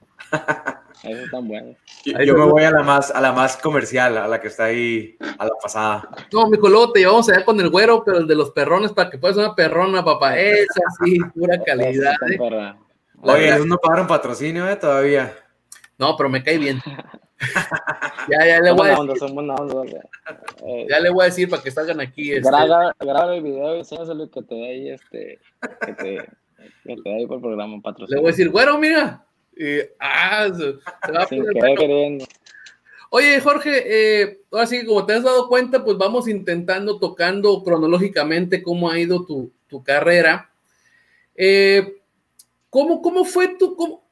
Eso es tan bueno. Yo, me voy a la más, a la más comercial, a la que está ahí, a la pasada. No, mi luego te llevamos allá con el güero, pero el de los perrones para que puedas una perrona, papá. Esa sí, pura calidad. ¿eh? Oye, no pagaron patrocinio, ¿eh? Todavía. No, pero me cae bien. Ya, ya le voy a decir. ya le voy a decir para que salgan aquí. Este... Graba, graba, el video y enséñaselo que te dé ahí este. Que te, que te ahí por el programa patrocinio. Le voy a decir, bueno, mira. Y, ah, se, va a queriendo. Oye, Jorge, eh, ahora sí, como te has dado cuenta, pues vamos intentando, tocando cronológicamente cómo ha ido tu, tu carrera. Eh, ¿cómo, ¿Cómo fue tu, cómo,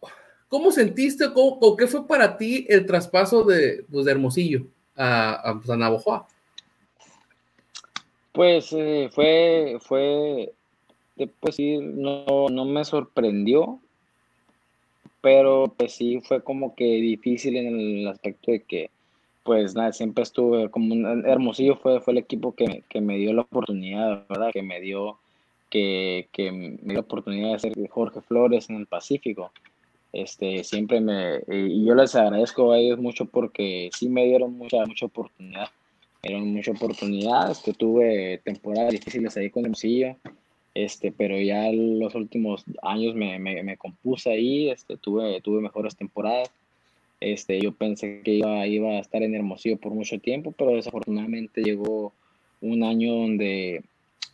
¿Cómo sentiste o qué fue para ti el traspaso de, pues, de Hermosillo a, a, pues? Pues eh, fue, fue, pues sí, no, no me sorprendió, pero pues sí fue como que difícil en el aspecto de que, pues nada, siempre estuve como un, Hermosillo fue, fue el equipo que, que, me dio la oportunidad, ¿verdad? Que me dio, que, que me dio la oportunidad de ser Jorge Flores en el Pacífico. Este, siempre me, y yo les agradezco a ellos mucho porque sí me dieron mucha, mucha oportunidad, me dieron mucha oportunidad, este, tuve temporadas difíciles ahí con Hermosillo, este, pero ya los últimos años me, me, me, compuse ahí, este, tuve, tuve mejores temporadas, este, yo pensé que iba, iba a estar en Hermosillo por mucho tiempo, pero desafortunadamente llegó un año donde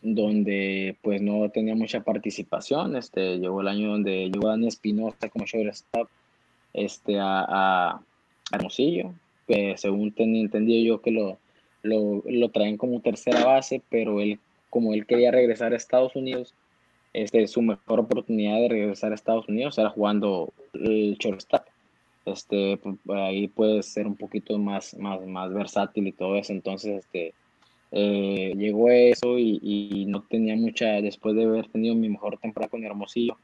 donde pues no tenía mucha participación. Este, llegó el año donde llegó Dani Espinosa como shortstop este, a, a Hermosillo. según tenía entendido yo que lo, lo, lo, traen como tercera base, pero él, como él quería regresar a Estados Unidos, este, su mejor oportunidad de regresar a Estados Unidos era jugando el shortstop. Este, ahí puede ser un poquito más, más, más versátil y todo eso. Entonces, este, eh, llegó eso y, no tenía mucha, después de haber tenido mi mejor temporada con Hermosillo,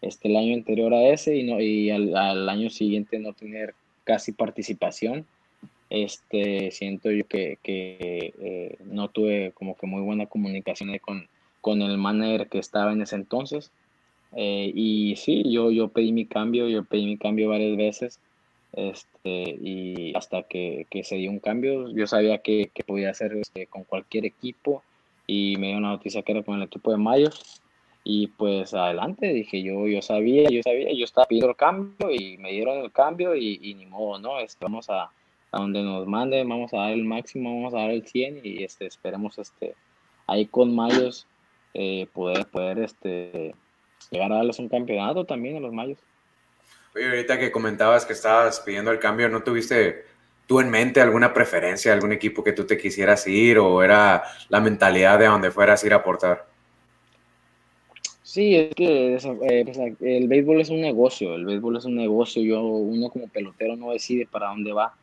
este, el año anterior a ese y, no, y al, año siguiente no tener casi participación, este, siento yo que, que eh, no tuve como que muy buena comunicación con, con el manager que estaba en ese entonces. Eh, y sí, yo, yo pedí mi cambio, yo pedí mi cambio varias veces Este, y hasta que, se dio un cambio, yo sabía que, podía hacer este, con cualquier equipo y me dio una noticia que era con el equipo de Mayos y pues adelante, dije yo, yo sabía, yo sabía, yo estaba pidiendo el cambio y me dieron el cambio y, ni modo, ¿no? Este, vamos a, a donde nos manden, vamos a dar el máximo, vamos a dar el 100 y este, esperemos este, ahí con Mayos eh, poder, poder este, llegar a darles un campeonato también a los Mayos. Oye, ahorita que comentabas que estabas pidiendo el cambio, ¿no tuviste tú en mente alguna preferencia, algún equipo que tú te quisieras ir o era la mentalidad de donde fueras ir a aportar? Sí, es que eh, pues, el béisbol es un negocio, el béisbol es un negocio, yo uno como pelotero no decide para dónde va,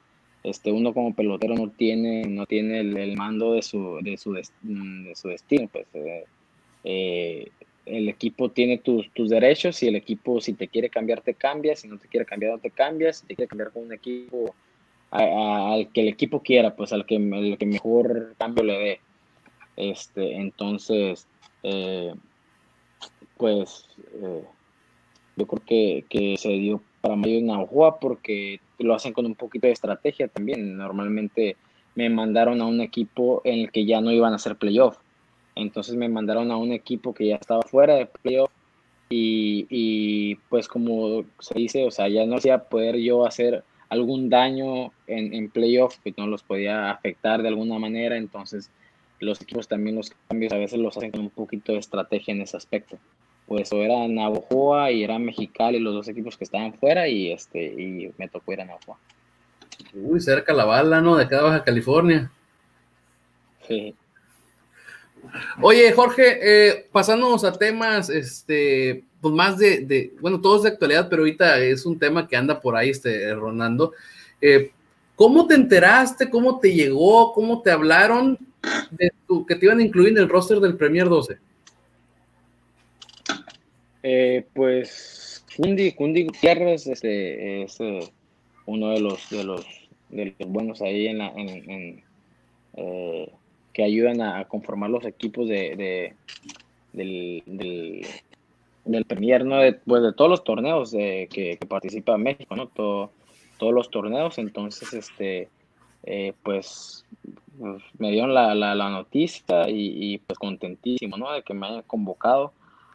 este, uno como pelotero no tiene, no tiene el, mando de su, de su, de su destino, pues eh, eh, el equipo tiene tus, tus derechos y el equipo si te quiere cambiar te cambia, si no te quiere cambiar no te cambias, si te quiere cambiar con un equipo al que el equipo quiera, pues al que, el que mejor cambio le dé. Este, entonces, eh, pues eh, yo creo que, que, se dio para Mayo Navajoa porque lo hacen con un poquito de estrategia también. Normalmente me mandaron a un equipo en el que ya no iban a hacer playoff entonces me mandaron a un equipo que ya estaba fuera de playoff y, y pues como se dice, o sea, ya no hacía poder yo hacer algún daño en, en playoff que no los podía afectar de alguna manera, entonces los equipos también los cambios a veces los hacen con un poquito de estrategia en ese aspecto. Pues o era Navojoa y era Mexicali los dos equipos que estaban fuera y este y me tocó ir a Navojoa. Uy, cerca la bala, ¿no? De acá Baja California. Sí. Oye, Jorge, eh, pasándonos a temas, este, pues más de, bueno, todos de actualidad, pero ahorita es un tema que anda por ahí, este, rondando. Eh, ¿Cómo te enteraste? ¿Cómo te llegó? ¿Cómo te hablaron de que te iban a incluir en el roster del Premier 12? Eh, pues Kundi, Kundi Gutiérrez este, es uno de los, de los, buenos ahí en la, en, que ayudan a, conformar los equipos de, del, del, Premier, ¿no? De, pues de todos los torneos de, que, participa México, ¿no? Todo, todos los torneos, entonces, este, eh, pues, pues, me dieron la, la, noticia y, pues contentísimo, ¿no? De que me hayan convocado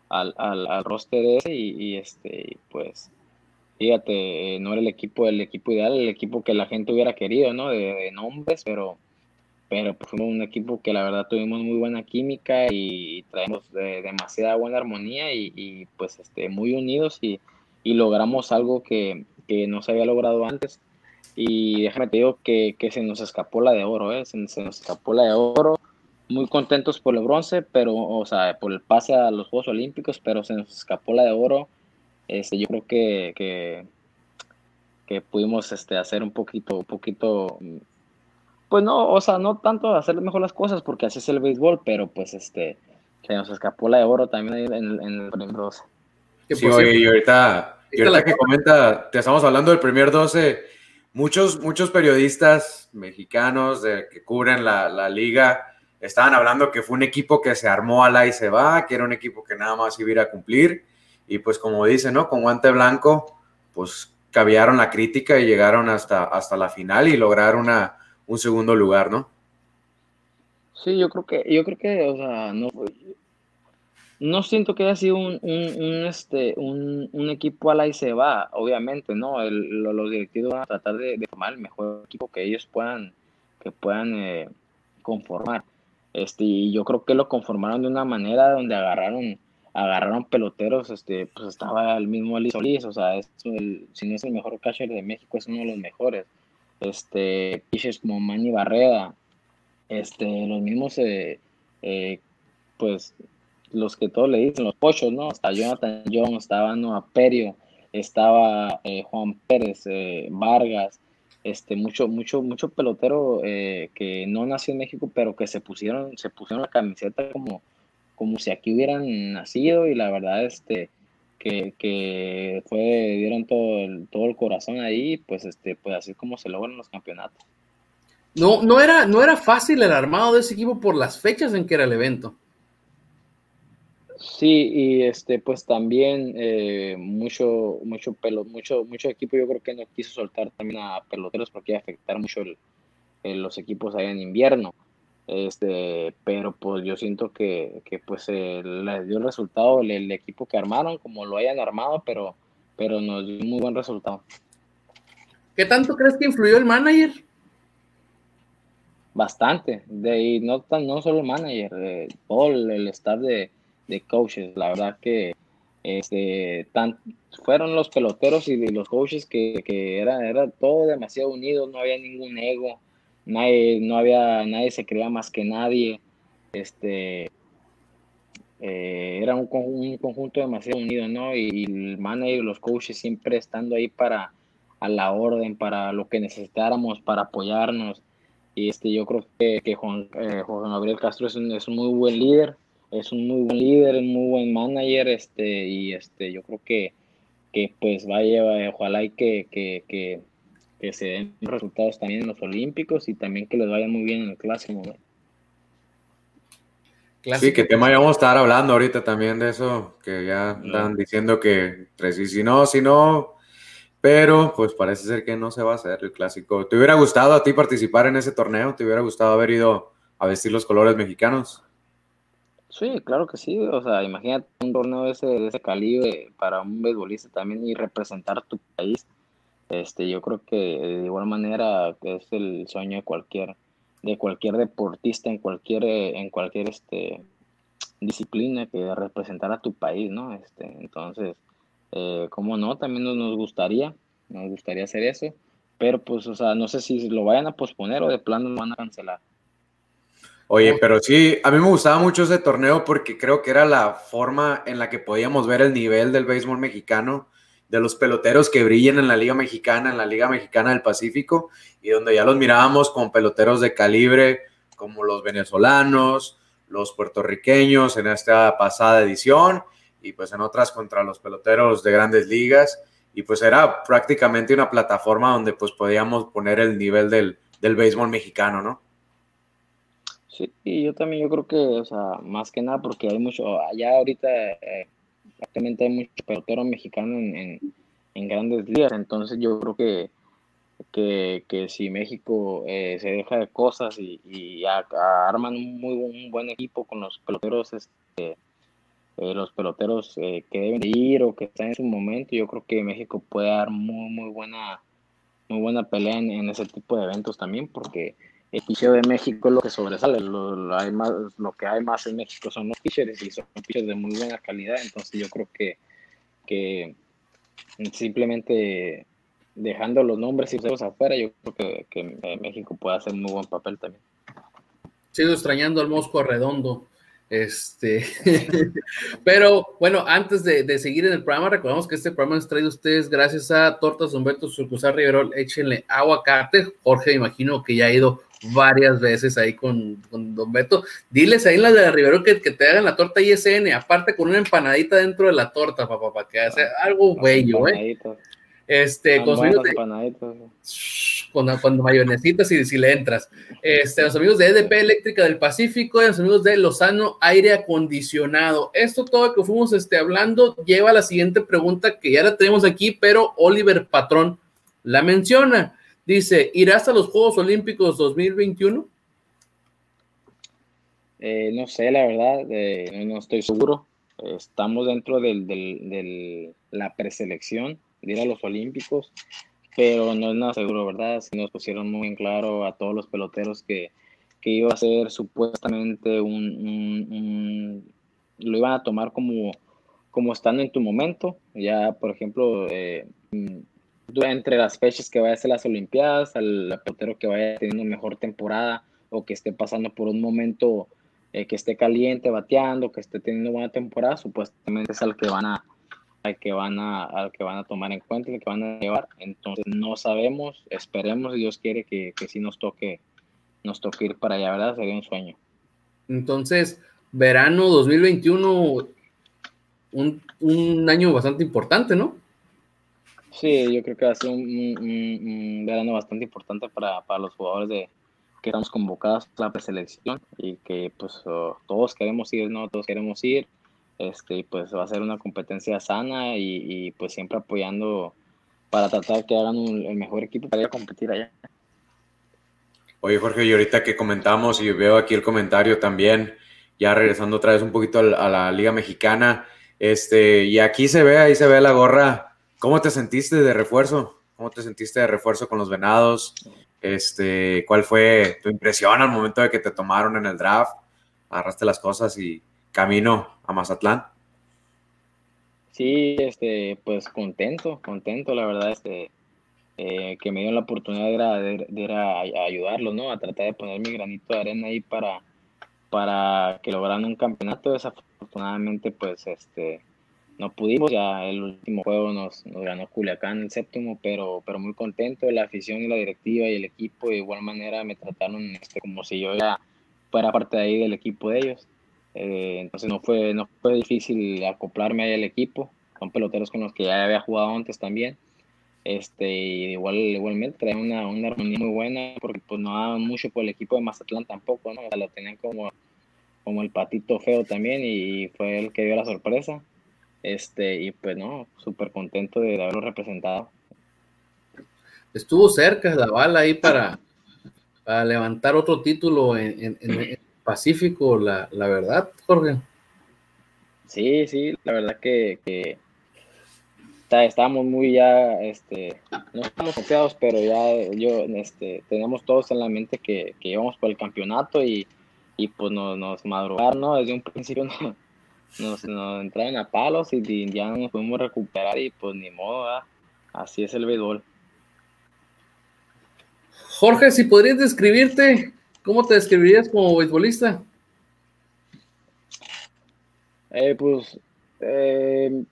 al, al, roster ese y, este, pues, fíjate, eh, no era el equipo, el equipo ideal, el equipo que la gente hubiera querido, ¿no? de nombres, pero pero pues fuimos un equipo que la verdad tuvimos muy buena química y traemos demasiada buena armonía y, pues este, muy unidos y, logramos algo que, no se había logrado antes. Y déjame te digo que, se nos escapó la de oro, ¿eh? se, nos escapó la de oro. Muy contentos por el bronce, pero, o sea, por el pase a los Juegos Olímpicos, pero se nos escapó la de oro. Este, yo creo que, que, que pudimos este, hacer un poquito, un poquito pues no, o sea, no tanto hacer mejor las cosas, porque así es el béisbol, pero pues este, se nos escapó la de oro también en, en el primer 12. Sí, oye, y ahorita, y ahorita que comenta, te estamos hablando del primer 12, muchos, muchos periodistas mexicanos de, que cubren la, la, liga estaban hablando que fue un equipo que se armó a la y se va, que era un equipo que nada más iba a cumplir, y pues como dice, ¿no? Con guante blanco, pues caviaron la crítica y llegaron hasta, hasta la final y lograron una un segundo lugar, ¿no? Sí, yo creo que, yo creo que, o sea, no, no siento que haya sido un, un, este, un, un, equipo a la y se va, obviamente, ¿no? El, los directivos van a tratar de, formar el mejor equipo que ellos puedan, que puedan eh, conformar. Este, y yo creo que lo conformaron de una manera donde agarraron, agarraron peloteros, este, pues estaba el mismo Ali Solís, o sea, es si no es el mejor catcher de México, es uno de los mejores este, pitchers como Manny Barreda, este, los mismos, eh, eh, pues, los que todos le dicen, los pochos, ¿no? Hasta Jonathan Jones, estaba Noah Perio, estaba eh, Juan Pérez, Vargas, este, mucho, mucho, mucho pelotero que no nació en México, pero que se pusieron, se pusieron la camiseta como, como si aquí hubieran nacido y la verdad, este, que, fue, dieron todo el, todo el corazón ahí, pues este, pues así como se logran los campeonatos. No, no era, no era fácil el armado de ese equipo por las fechas en que era el evento. Sí, y este, pues también eh, mucho, mucho pelo, mucho, mucho equipo yo creo que no quiso soltar también a peloteros porque iba a afectar mucho los equipos ahí en invierno. Este, pero pues yo siento que, que pues eh, les dio el resultado el, equipo que armaron, como lo hayan armado, pero, pero nos dio un muy buen resultado. ¿Qué tanto crees que influyó el manager? Bastante, de, no, no solo el manager, eh, todo el, staff de, de, coaches, la verdad que este, tan, fueron los peloteros y los coaches que, que era, era todo demasiado unido, no había ningún ego nadie, no había, nadie se creía más que nadie, este, eh, era un, conjunto demasiado unido, ¿no? Y, el manager los coaches siempre estando ahí para a la orden, para lo que necesitáramos, para apoyarnos. Y este, yo creo que, que Juan, eh, Gabriel Castro es un, es un, muy buen líder, es un muy buen líder, un muy buen manager, este, y este, yo creo que, que pues vaya, ojalá y que, que, que que se den resultados también en los Olímpicos y también que les vaya muy bien en el clásico. Sí, que tema ya vamos a estar hablando ahorita también de eso, que ya están diciendo que tres y si no, si no, pero pues parece ser que no se va a hacer el clásico. ¿Te hubiera gustado a ti participar en ese torneo? ¿Te hubiera gustado haber ido a vestir los colores mexicanos? Sí, claro que sí. O sea, imagínate un torneo de ese, de ese calibre para un beisbolista también y representar tu país este, yo creo que de igual manera es el sueño de cualquier, de cualquier deportista en cualquier, en cualquier este, disciplina que representar a tu país, ¿no? Este, entonces, eh, como no, también nos, gustaría, nos gustaría hacer eso, pero pues, o sea, no sé si lo vayan a posponer o de plano lo van a cancelar. Oye, pero sí, a mí me gustaba mucho ese torneo porque creo que era la forma en la que podíamos ver el nivel del béisbol mexicano de los peloteros que brillan en la Liga Mexicana, en la Liga Mexicana del Pacífico, y donde ya los mirábamos con peloteros de calibre como los venezolanos, los puertorriqueños en esta pasada edición, y pues en otras contra los peloteros de grandes ligas, y pues era prácticamente una plataforma donde pues podíamos poner el nivel del, del béisbol mexicano, ¿no? Sí, y yo también yo creo que, o sea, más que nada porque hay mucho, allá ahorita eh, Actualmente hay muchos peloteros mexicanos en, en, grandes ligas, entonces yo creo que, que, que si México eh, se deja de cosas y, y arman un muy un buen equipo con los peloteros, este, eh, los peloteros eh, que deben ir o que están en su momento, yo creo que México puede dar muy, muy buena, muy buena pelea en, en ese tipo de eventos también, porque el pitcher de México es lo que sobresale. Lo, hay más, lo que hay más en México son los pitchers y son pitchers de muy buena calidad. Entonces yo creo que, que simplemente dejando los nombres y los afuera, yo creo que, que, México puede hacer muy buen papel también. Sigo extrañando al Mosco Redondo. Este, pero bueno, antes de, seguir en el programa, recordamos que este programa es traído a ustedes gracias a Tortas Humberto Surcusar Riverol. Échenle aguacate. Jorge, imagino que ya ha ido varias veces ahí con, Don Beto. Diles ahí en la de Rivero que, que, te hagan la torta ISN, aparte con una empanadita dentro de la torta, papá, para que haga algo bello, ¿eh? Este, con, con, con mayonesitas y si le entras. Este, los amigos de EDP Eléctrica del Pacífico y los amigos de Lozano Aire Acondicionado. Esto todo que fuimos este, hablando lleva a la siguiente pregunta que ya la tenemos aquí, pero Oliver Patrón la menciona. Dice, ¿irás a los Juegos Olímpicos 2021? Eh, no sé, la verdad, eh, no estoy seguro. Estamos dentro de la preselección de ir a los Olímpicos, pero no es nada seguro, ¿verdad? Si nos pusieron muy en claro a todos los peloteros que, iba a ser supuestamente un, lo iban a tomar como, como estando en tu momento. Ya, por ejemplo, eh, entre las fechas que vaya a ser las Olimpiadas, al pelotero que vaya teniendo mejor temporada o que esté pasando por un momento eh, que esté caliente, bateando, que esté teniendo buena temporada, supuestamente es al que van a al que van a al que van a tomar en cuenta, el que van a llevar. Entonces no sabemos, esperemos, Dios quiere que, que sí nos toque nos toque ir para allá, ¿verdad? Sería un sueño. Entonces, verano 2021 un, un año bastante importante, ¿no? Sí, yo creo que va a ser un, verano bastante importante para, para, los jugadores de que estamos convocados a la preselección y que pues oh, todos queremos ir, ¿no? Todos queremos ir. este, pues va a ser una competencia sana y, pues siempre apoyando para tratar que hagan el mejor equipo para ir a competir allá. Oye, Jorge, y ahorita que comentamos y veo aquí el comentario también, ya regresando otra vez un poquito a la, Liga Mexicana, este, y aquí se ve, ahí se ve la gorra. ¿Cómo te sentiste de refuerzo? ¿Cómo te sentiste de refuerzo con los Venados? Este, ¿Cuál fue tu impresión al momento de que te tomaron en el draft? Agarraste las cosas y camino a Mazatlán. Sí, este, pues contento, contento, la verdad, este, eh, que me dio la oportunidad de ir, a, ayudarlos, ¿no? A tratar de poner mi granito de arena ahí para, para que lograran un campeonato. Desafortunadamente, pues, este, no pudimos, ya el último juego nos, ganó Culiacán el séptimo, pero, pero muy contento, la afición y la directiva y el equipo de igual manera me trataron este, como si yo ya fuera parte de ahí del equipo de ellos. Eh, entonces no fue, no fue difícil acoplarme ahí al equipo, son peloteros con los que ya había jugado antes también. Este, igual, igualmente traían una, una armonía muy buena porque pues no daban mucho por el equipo de Mazatlán tampoco, ¿no? O sea, lo tenían como, como el patito feo también y fue el que dio la sorpresa este, y pues no, súper contento de haberlo representado. Estuvo cerca la bala ahí para, para levantar otro título en, el Pacífico, la, verdad, Jorge. Sí, sí, la verdad que, que estábamos muy ya, este, no estamos confiados, pero ya yo, este, tenemos todos en la mente que, que íbamos por el campeonato y, y pues nos, nos madrugaron, ¿no? Desde un principio no, nos, nos entraron a palos y ya no nos pudimos recuperar y pues ni modo, así es el béisbol. Jorge, si podrías describirte, ¿cómo te describirías como beisbolista? Eh, pues, eh,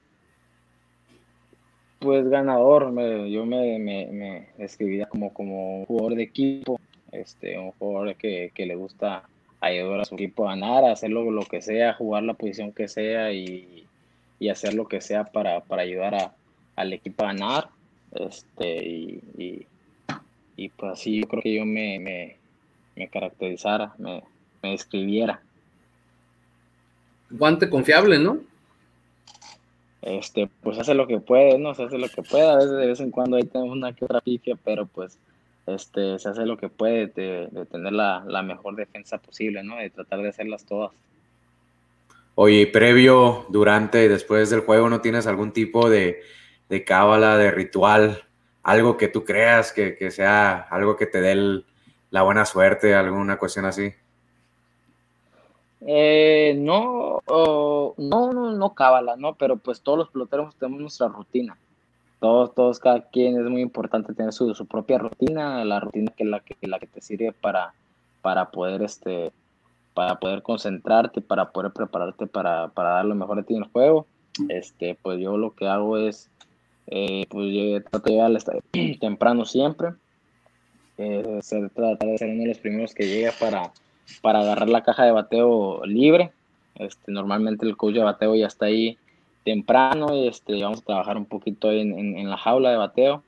pues ganador, yo me, me, me, describiría como, como un jugador de equipo, este, un jugador que, que le gusta ayudar a su equipo a ganar, a hacer lo, que sea, jugar la posición que sea y, hacer lo que sea para, ayudar a, al equipo a ganar. Este, y, y, pues así yo creo que yo me, me, caracterizara, me, me describiera. Guante confiable, ¿no? Este, pues hace lo que puede, ¿no? Se hace lo que puede, a veces de vez en cuando ahí tenemos una que otra pifia, pero pues este, se hace lo que puede de, tener la, mejor defensa posible, ¿no? De tratar de hacerlas todas. Oye, previo, durante y después del juego, ¿no tienes algún tipo de, de cábala, de ritual? Algo que tú creas que, sea algo que te dé la buena suerte, alguna cuestión así. Eh, no, no, no, no cábala, ¿no? Pero pues todos los peloteros tenemos nuestra rutina todos, todos, cada quien es muy importante tener su, su propia rutina, la rutina que la que, la que te sirve para, para poder este para poder concentrarte, para poder prepararte para, para dar lo mejor de ti en el juego. Este, pues yo lo que hago es, eh, pues yo trato de llegar temprano siempre, eh, tratar de ser uno de los primeros que llega para, para agarrar la caja de bateo libre. Este, normalmente el coach de bateo ya está ahí temprano y este, vamos a trabajar un poquito en, en, la jaula de bateo,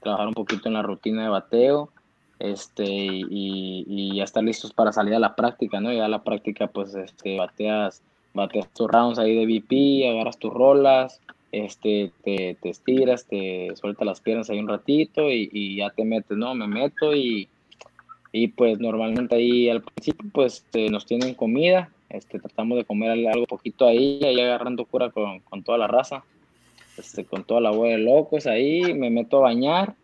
trabajar un poquito en la rutina de bateo este, y, y, ya estar listos para salir a la práctica, ¿no? Ya a la práctica, pues, este, bateas, bateas tus rounds ahí de VP, agarras tus rolas, este, te, te estiras, te sueltas las piernas ahí un ratito y, y, ya te metes, ¿no? Me meto y, y pues normalmente ahí al principio, pues, este, nos tienen comida, este, tratamos de comer algo poquito ahí, ahí agarrando cura con, con toda la raza, este, con toda la bola de locos ahí, me meto a bañar,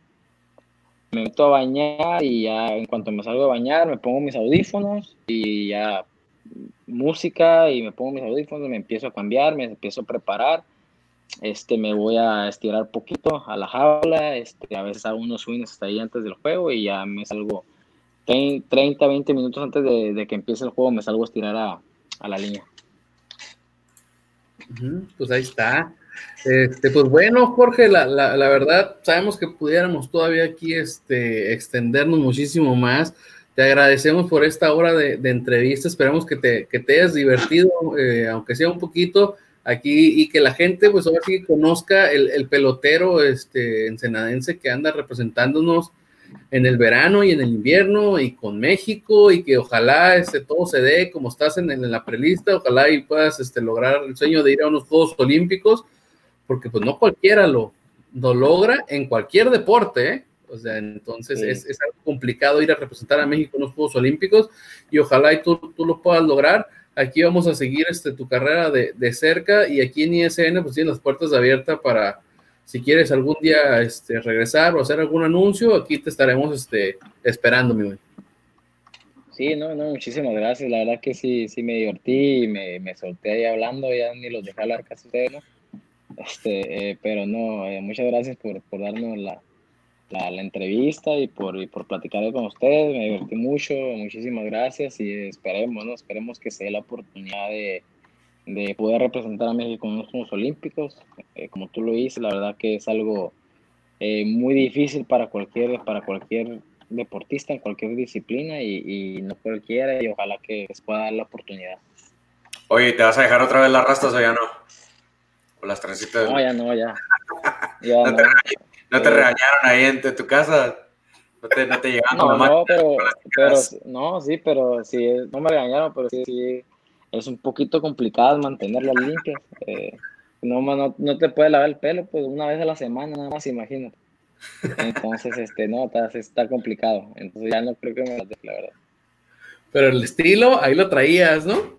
me meto a bañar y ya en cuanto me salgo a bañar me pongo mis audífonos y ya música y me pongo mis audífonos, me empiezo a cambiar, me empiezo a preparar, este, me voy a estirar poquito a la jaula, este, a veces hago unos swings hasta ahí antes del juego y ya me salgo 30, 20 minutos antes de, de que empiece el juego, me salgo a estirar a, a la línea. Pues ahí está. Este, pues bueno, Jorge, la, verdad, sabemos que pudiéramos todavía aquí este, extendernos muchísimo más. Te agradecemos por esta hora de, entrevista. Esperamos que te, que te hayas divertido, eh, aunque sea un poquito aquí, y que la gente, pues ahora sí conozca el, pelotero este, ensenadense que anda representándonos en el verano y en el invierno y con México y que ojalá este, todo se dé como estás en, en la prelista, ojalá y puedas este, lograr el sueño de ir a unos Juegos Olímpicos, porque pues no cualquiera lo, lo logra en cualquier deporte, ¿eh? O sea, entonces es, es, algo complicado ir a representar a México en los Juegos Olímpicos y ojalá y tú, tú lo puedas lograr. Aquí vamos a seguir este, tu carrera de, de cerca y aquí en ISN pues tienen las puertas abiertas para, si quieres algún día este, regresar o hacer algún anuncio, aquí te estaremos este, esperando, mi güey. Sí, no, no, muchísimas gracias. La verdad que sí, sí me divertí y me, me solté ahí hablando, ya ni los dejé hablar casi ustedes, ¿no? Este, eh, pero no, eh, muchas gracias por, por darnos la, la, la, entrevista y por, y por platicar con ustedes. Me divertí mucho, muchísimas gracias y esperemos, ¿no? Esperemos que se dé la oportunidad de, de poder representar a México en los Juegos Olímpicos. Eh, como tú lo dices, la verdad que es algo eh, muy difícil para cualquier, para cualquier deportista en cualquier disciplina y, y, no cualquiera y ojalá que les pueda dar la oportunidad. Oye, ¿te vas a dejar otra vez las rastas o ya no? O las trencitas. No, ya no, ya. ya ¿No, no. Te, ¿No, te, regañaron ahí en tu casa? ¿No te, no te llegaron? No, no, pero, pero, no, sí, pero sí, no me regañaron, pero sí, sí es un poquito complicado mantenerlas limpias. Eh, no, no, no, te puedes lavar el pelo pues una vez a la semana, nada más, imagínate. Entonces, este, no, está, está complicado. Entonces ya no creo que me las deje, la verdad. Pero el estilo, ahí lo traías, ¿no?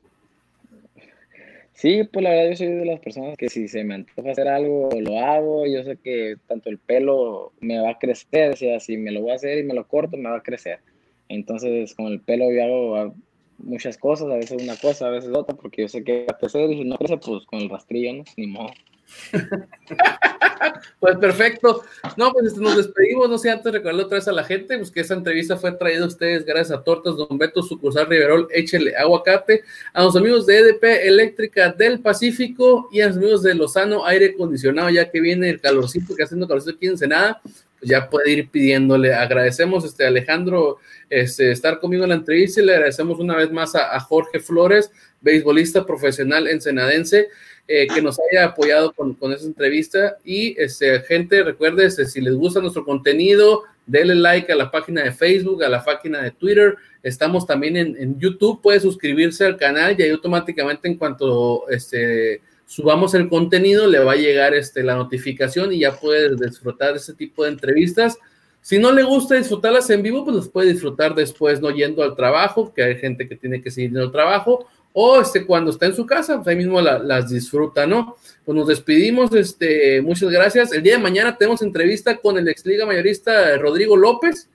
Sí, pues la verdad yo soy de las personas que si se me antoja hacer algo, lo hago. Yo sé que tanto el pelo me va a crecer, o sea, si me lo voy a hacer y me lo corto, me va a crecer. Entonces, con el pelo yo hago muchas cosas, a veces una cosa, a veces otra, porque yo sé que a crecer y si no crece, pues con el rastrillo, ¿no? Ni modo. pues perfecto. No, pues este, nos despedimos. No sé, antes recordarle otra vez a la gente, pues que esa entrevista fue traída a ustedes gracias a Tortas Don Beto, sucursal Riverol, échele aguacate, a los amigos de EDP Eléctrica del Pacífico y a los amigos de Lozano Aire Acondicionado, ya que viene el calorcito que haciendo calorcito aquí en Senada, ya puede ir pidiéndole. Agradecemos este Alejandro este, estar conmigo en la entrevista y le agradecemos una vez más a, a Jorge Flores, beisbolista profesional ensenadense eh, que nos haya apoyado con, con esa entrevista. Y este, gente, recuerde, este, si les gusta nuestro contenido, denle like a la página de Facebook, a la página de Twitter. Estamos también en, en YouTube, puede suscribirse al canal y ahí automáticamente en cuanto este, subamos el contenido le va a llegar este, la notificación y ya puede disfrutar ese tipo de entrevistas. Si no le gusta disfrutarlas en vivo, pues las puede disfrutar después, no yendo al trabajo, que hay gente que tiene que seguir en el trabajo, o este, cuando está en su casa, pues ahí mismo la, las disfruta, ¿no? Pues nos despedimos, este, muchas gracias. El día de mañana tenemos entrevista con el ex liga mayorista Rodrigo López.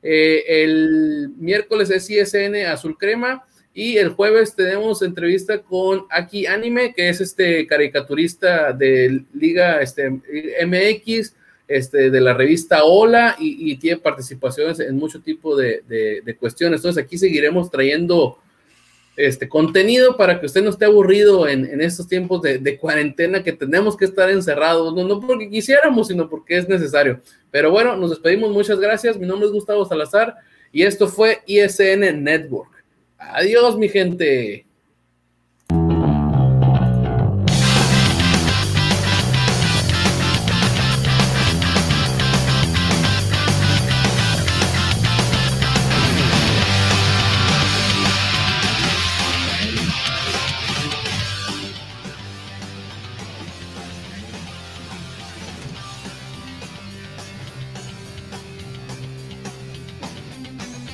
Eh, el miércoles es ISN Azul Crema. Y el jueves tenemos entrevista con Aki Anime, que es este caricaturista de Liga este, MX, este, de la revista Hola, y, tiene participaciones en mucho tipo de, cuestiones. Entonces aquí seguiremos trayendo este contenido para que usted no esté aburrido en, en estos tiempos de, de, cuarentena que tenemos que estar encerrados, no, no porque quisiéramos, sino porque es necesario. Pero bueno, nos despedimos, muchas gracias. Mi nombre es Gustavo Salazar y esto fue ISN Network. Adiós, mi gente.